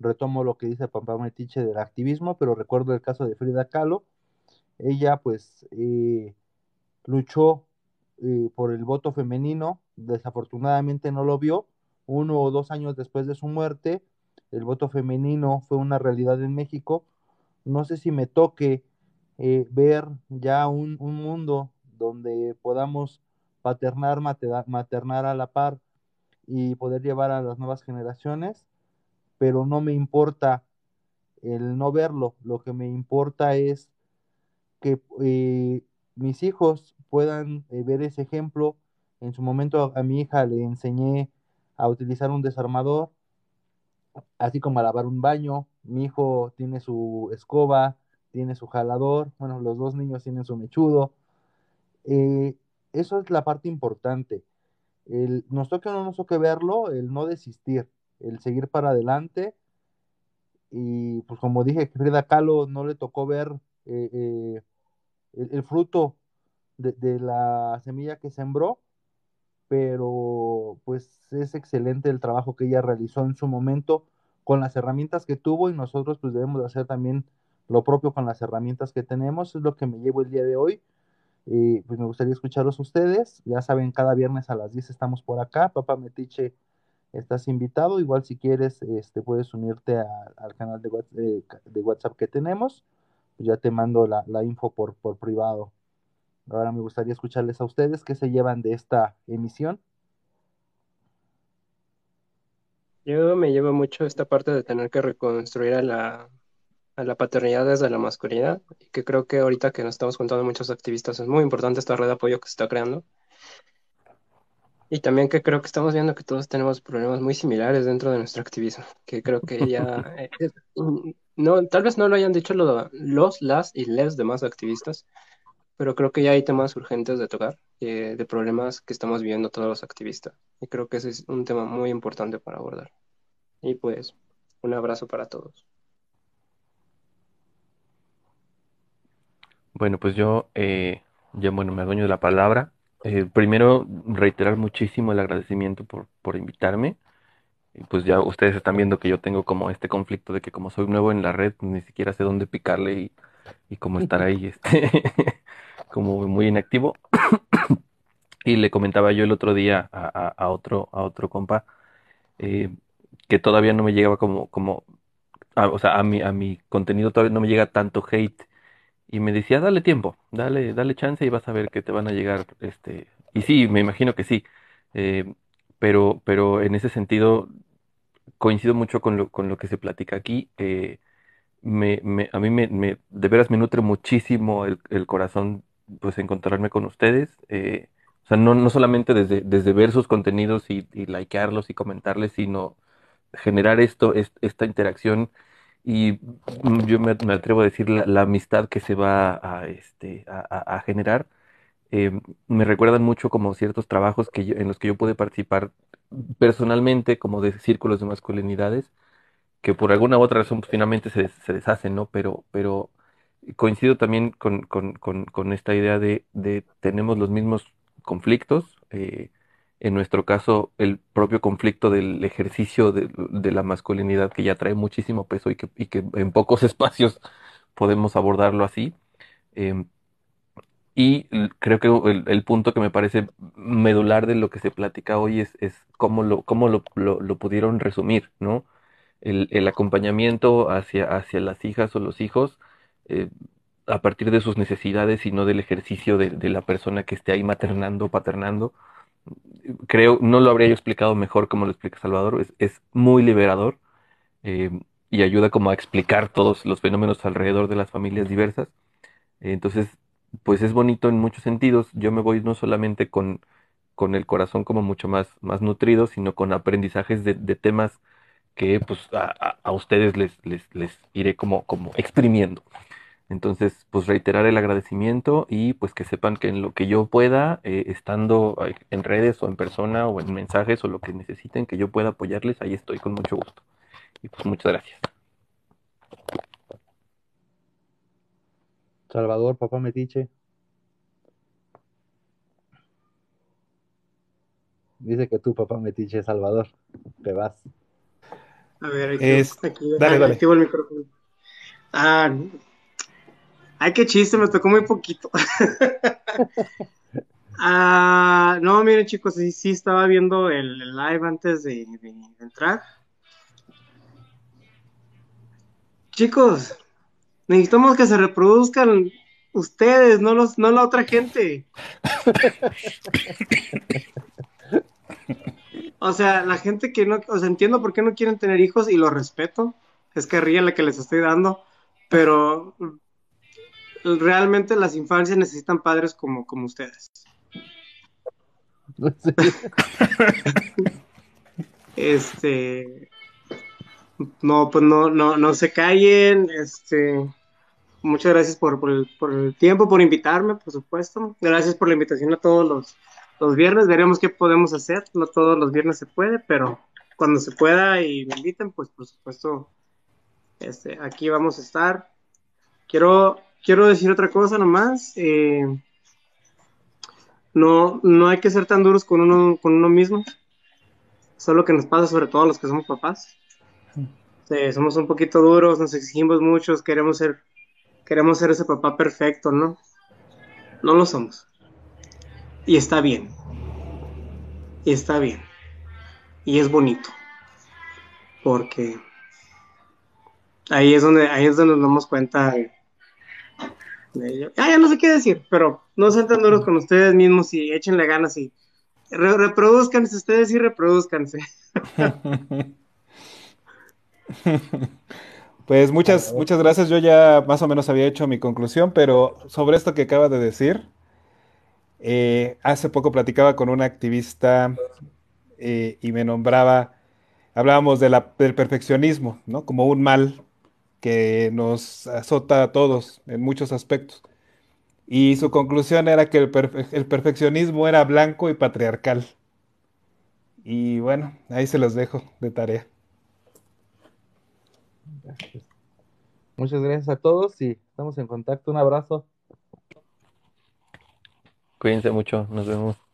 Retomo lo que dice Papá Metiche del activismo, pero recuerdo el caso de Frida Kahlo. Ella pues eh, luchó por el voto femenino, desafortunadamente no lo vio. Uno o dos años después de su muerte, el voto femenino fue una realidad en México. No sé si me toque ver ya un, un, mundo donde podamos paternar, maternar a la par y poder llevar a las nuevas generaciones, pero no me importa el no verlo, lo que me importa es que eh, mis hijos puedan eh, ver ese ejemplo. En su momento a, mi hija le enseñé a utilizar un desarmador, así como a lavar un baño. Mi hijo tiene su escoba, tiene su jalador, bueno, los dos niños tienen su mechudo. Eh, eso es la parte importante el, nos toque o no nos toque verlo, el no desistir, el seguir para adelante. Y pues como dije, Frida Kahlo no le tocó ver eh, eh, el, fruto de, la semilla que sembró, pero pues es excelente el trabajo que ella realizó en su momento con las herramientas que tuvo y nosotros pues debemos hacer también lo propio con las herramientas que tenemos, es lo que me llevo el día de hoy pues me gustaría escucharlos ustedes. Ya saben, cada viernes a las 10 estamos por acá. Papá Metiche, estás invitado. Igual si quieres, este, puedes unirte al canal de, de, WhatsApp que tenemos. Pues ya te mando la, info por, privado. Ahora me gustaría escucharles a ustedes qué se llevan de esta emisión. Yo me llevo mucho esta parte de tener que reconstruir a la, paternidad desde la masculinidad, y que creo que ahorita que nos estamos juntando muchos activistas es muy importante esta red de apoyo que se está creando. Y también que creo que estamos viendo que todos tenemos problemas muy similares dentro de nuestro activismo, que creo que ya, eh, no, tal vez no lo hayan dicho los, las y les demás activistas, pero creo que ya hay temas urgentes de tocar, eh, de problemas que estamos viviendo todos los activistas. Y creo que ese es un tema muy importante para abordar. Y pues, un abrazo para todos. Bueno, pues yo eh, ya bueno, me adueño de la palabra. Eh, primero, reiterar muchísimo el agradecimiento por, por invitarme. Y pues ya ustedes están viendo que yo tengo como este conflicto de que como soy nuevo en la red, ni siquiera sé dónde picarle y, y cómo estar ahí, este, como muy inactivo. y le comentaba yo el otro día a, a, otro, a otro compa eh, que todavía no me llegaba como, como o sea, a mi, a mi contenido todavía no me llega tanto hate y me decía, dale tiempo, dale, dale chance y vas a ver que te van a llegar, este, y sí, me imagino que sí, eh, pero, pero en ese sentido coincido mucho con lo, con lo que se platica aquí. Eh, me, me, a mí me, me, de veras me nutre muchísimo el, el corazón, pues encontrarme con ustedes. Eh, o sea, no, no solamente desde, desde ver sus contenidos y, y likearlos y comentarles, sino generar esto, esta interacción y yo me, atrevo a decir la, amistad que se va a, este, a, generar. Eh, me recuerdan mucho como ciertos trabajos que en los que yo pude participar personalmente, como de círculos de masculinidades, que por alguna u otra razón pues, finalmente se, se, deshacen, ¿no? Pero, pero coincido también con, con, con, con esta idea de, de, tenemos los mismos conflictos, eh, en nuestro caso, el propio conflicto del ejercicio de, la masculinidad que ya trae muchísimo peso y que, y que en pocos espacios podemos abordarlo así. Em, y creo que el, punto que me parece medular de lo que se platica hoy es, es cómo, lo, cómo lo, lo, pudieron resumir, ¿no? El, el, acompañamiento hacia, hacia las hijas o los hijos eh, a partir de sus necesidades y no del ejercicio de, de la persona que esté ahí maternando o paternando creo, no lo habría yo explicado mejor como lo explica Salvador, es, muy liberador eh, y ayuda como a explicar todos los fenómenos alrededor de las familias diversas. entonces, pues es bonito en muchos sentidos. Yo me voy no solamente con, con el corazón como mucho más, más nutrido, sino con aprendizajes de, temas que pues a, a, ustedes les, les, les iré como, como exprimiendo. Entonces, pues reiterar el agradecimiento y pues que sepan que en lo que yo pueda, eh, estando en redes o en persona o en mensajes o lo que necesiten que yo pueda apoyarles, ahí estoy con mucho gusto. Y pues muchas gracias. Salvador, papá Metiche. Dice que tu papá metiche Salvador. Te vas. A ver, aquí, Es- aquí dale, dale. activo el micrófono. Ah, ay, qué chiste, me tocó muy poquito. Ah, no, miren chicos, sí, sí estaba viendo el, live antes de, entrar. Chicos, necesitamos que se reproduzcan ustedes, no los, no la otra gente. O sea, la gente que no, entiendo por qué no quieren tener hijos y lo respeto. Es carrilla la que les estoy dando, pero realmente las infancias necesitan padres como, como ustedes. Este, no, pues no, no, no se callen. Este, muchas gracias por, por el, por el tiempo, por invitarme, por supuesto. Gracias por la invitación a todos los, los viernes. Veremos qué podemos hacer. No todos los viernes se puede, pero cuando se pueda y me inviten, pues por supuesto, este, aquí vamos a estar. Quiero, quiero decir otra cosa nomás. eh, no, no hay que ser tan duros con uno, con uno mismo. Eso es lo que nos pasa, sobre todo a los que somos papás. Somos un poquito duros, nos exigimos muchos, queremos ser, queremos ser ese papá perfecto, ¿no? No lo somos. Y está bien. Y está bien. Y es bonito. Porque ahí es donde, ahí es donde nos damos cuenta Ah, ya no sé qué decir, pero no sean tan duros con ustedes mismos y échenle ganas y re- reproduzcanse ustedes y reproduzcanse. Pues muchas, muchas gracias. Yo ya más o menos había hecho mi conclusión, pero sobre esto que acaba de decir, eh, hace poco platicaba con una activista eh, y me nombraba, hablábamos del perfeccionismo, ¿no? Como un mal que nos azota a todos en muchos aspectos. Y su conclusión era que el, perfe- el perfeccionismo era blanco y patriarcal. Y bueno, ahí se los dejo de tarea. Muchas gracias a todos y estamos en contacto. Un abrazo. Cuídense mucho, nos vemos.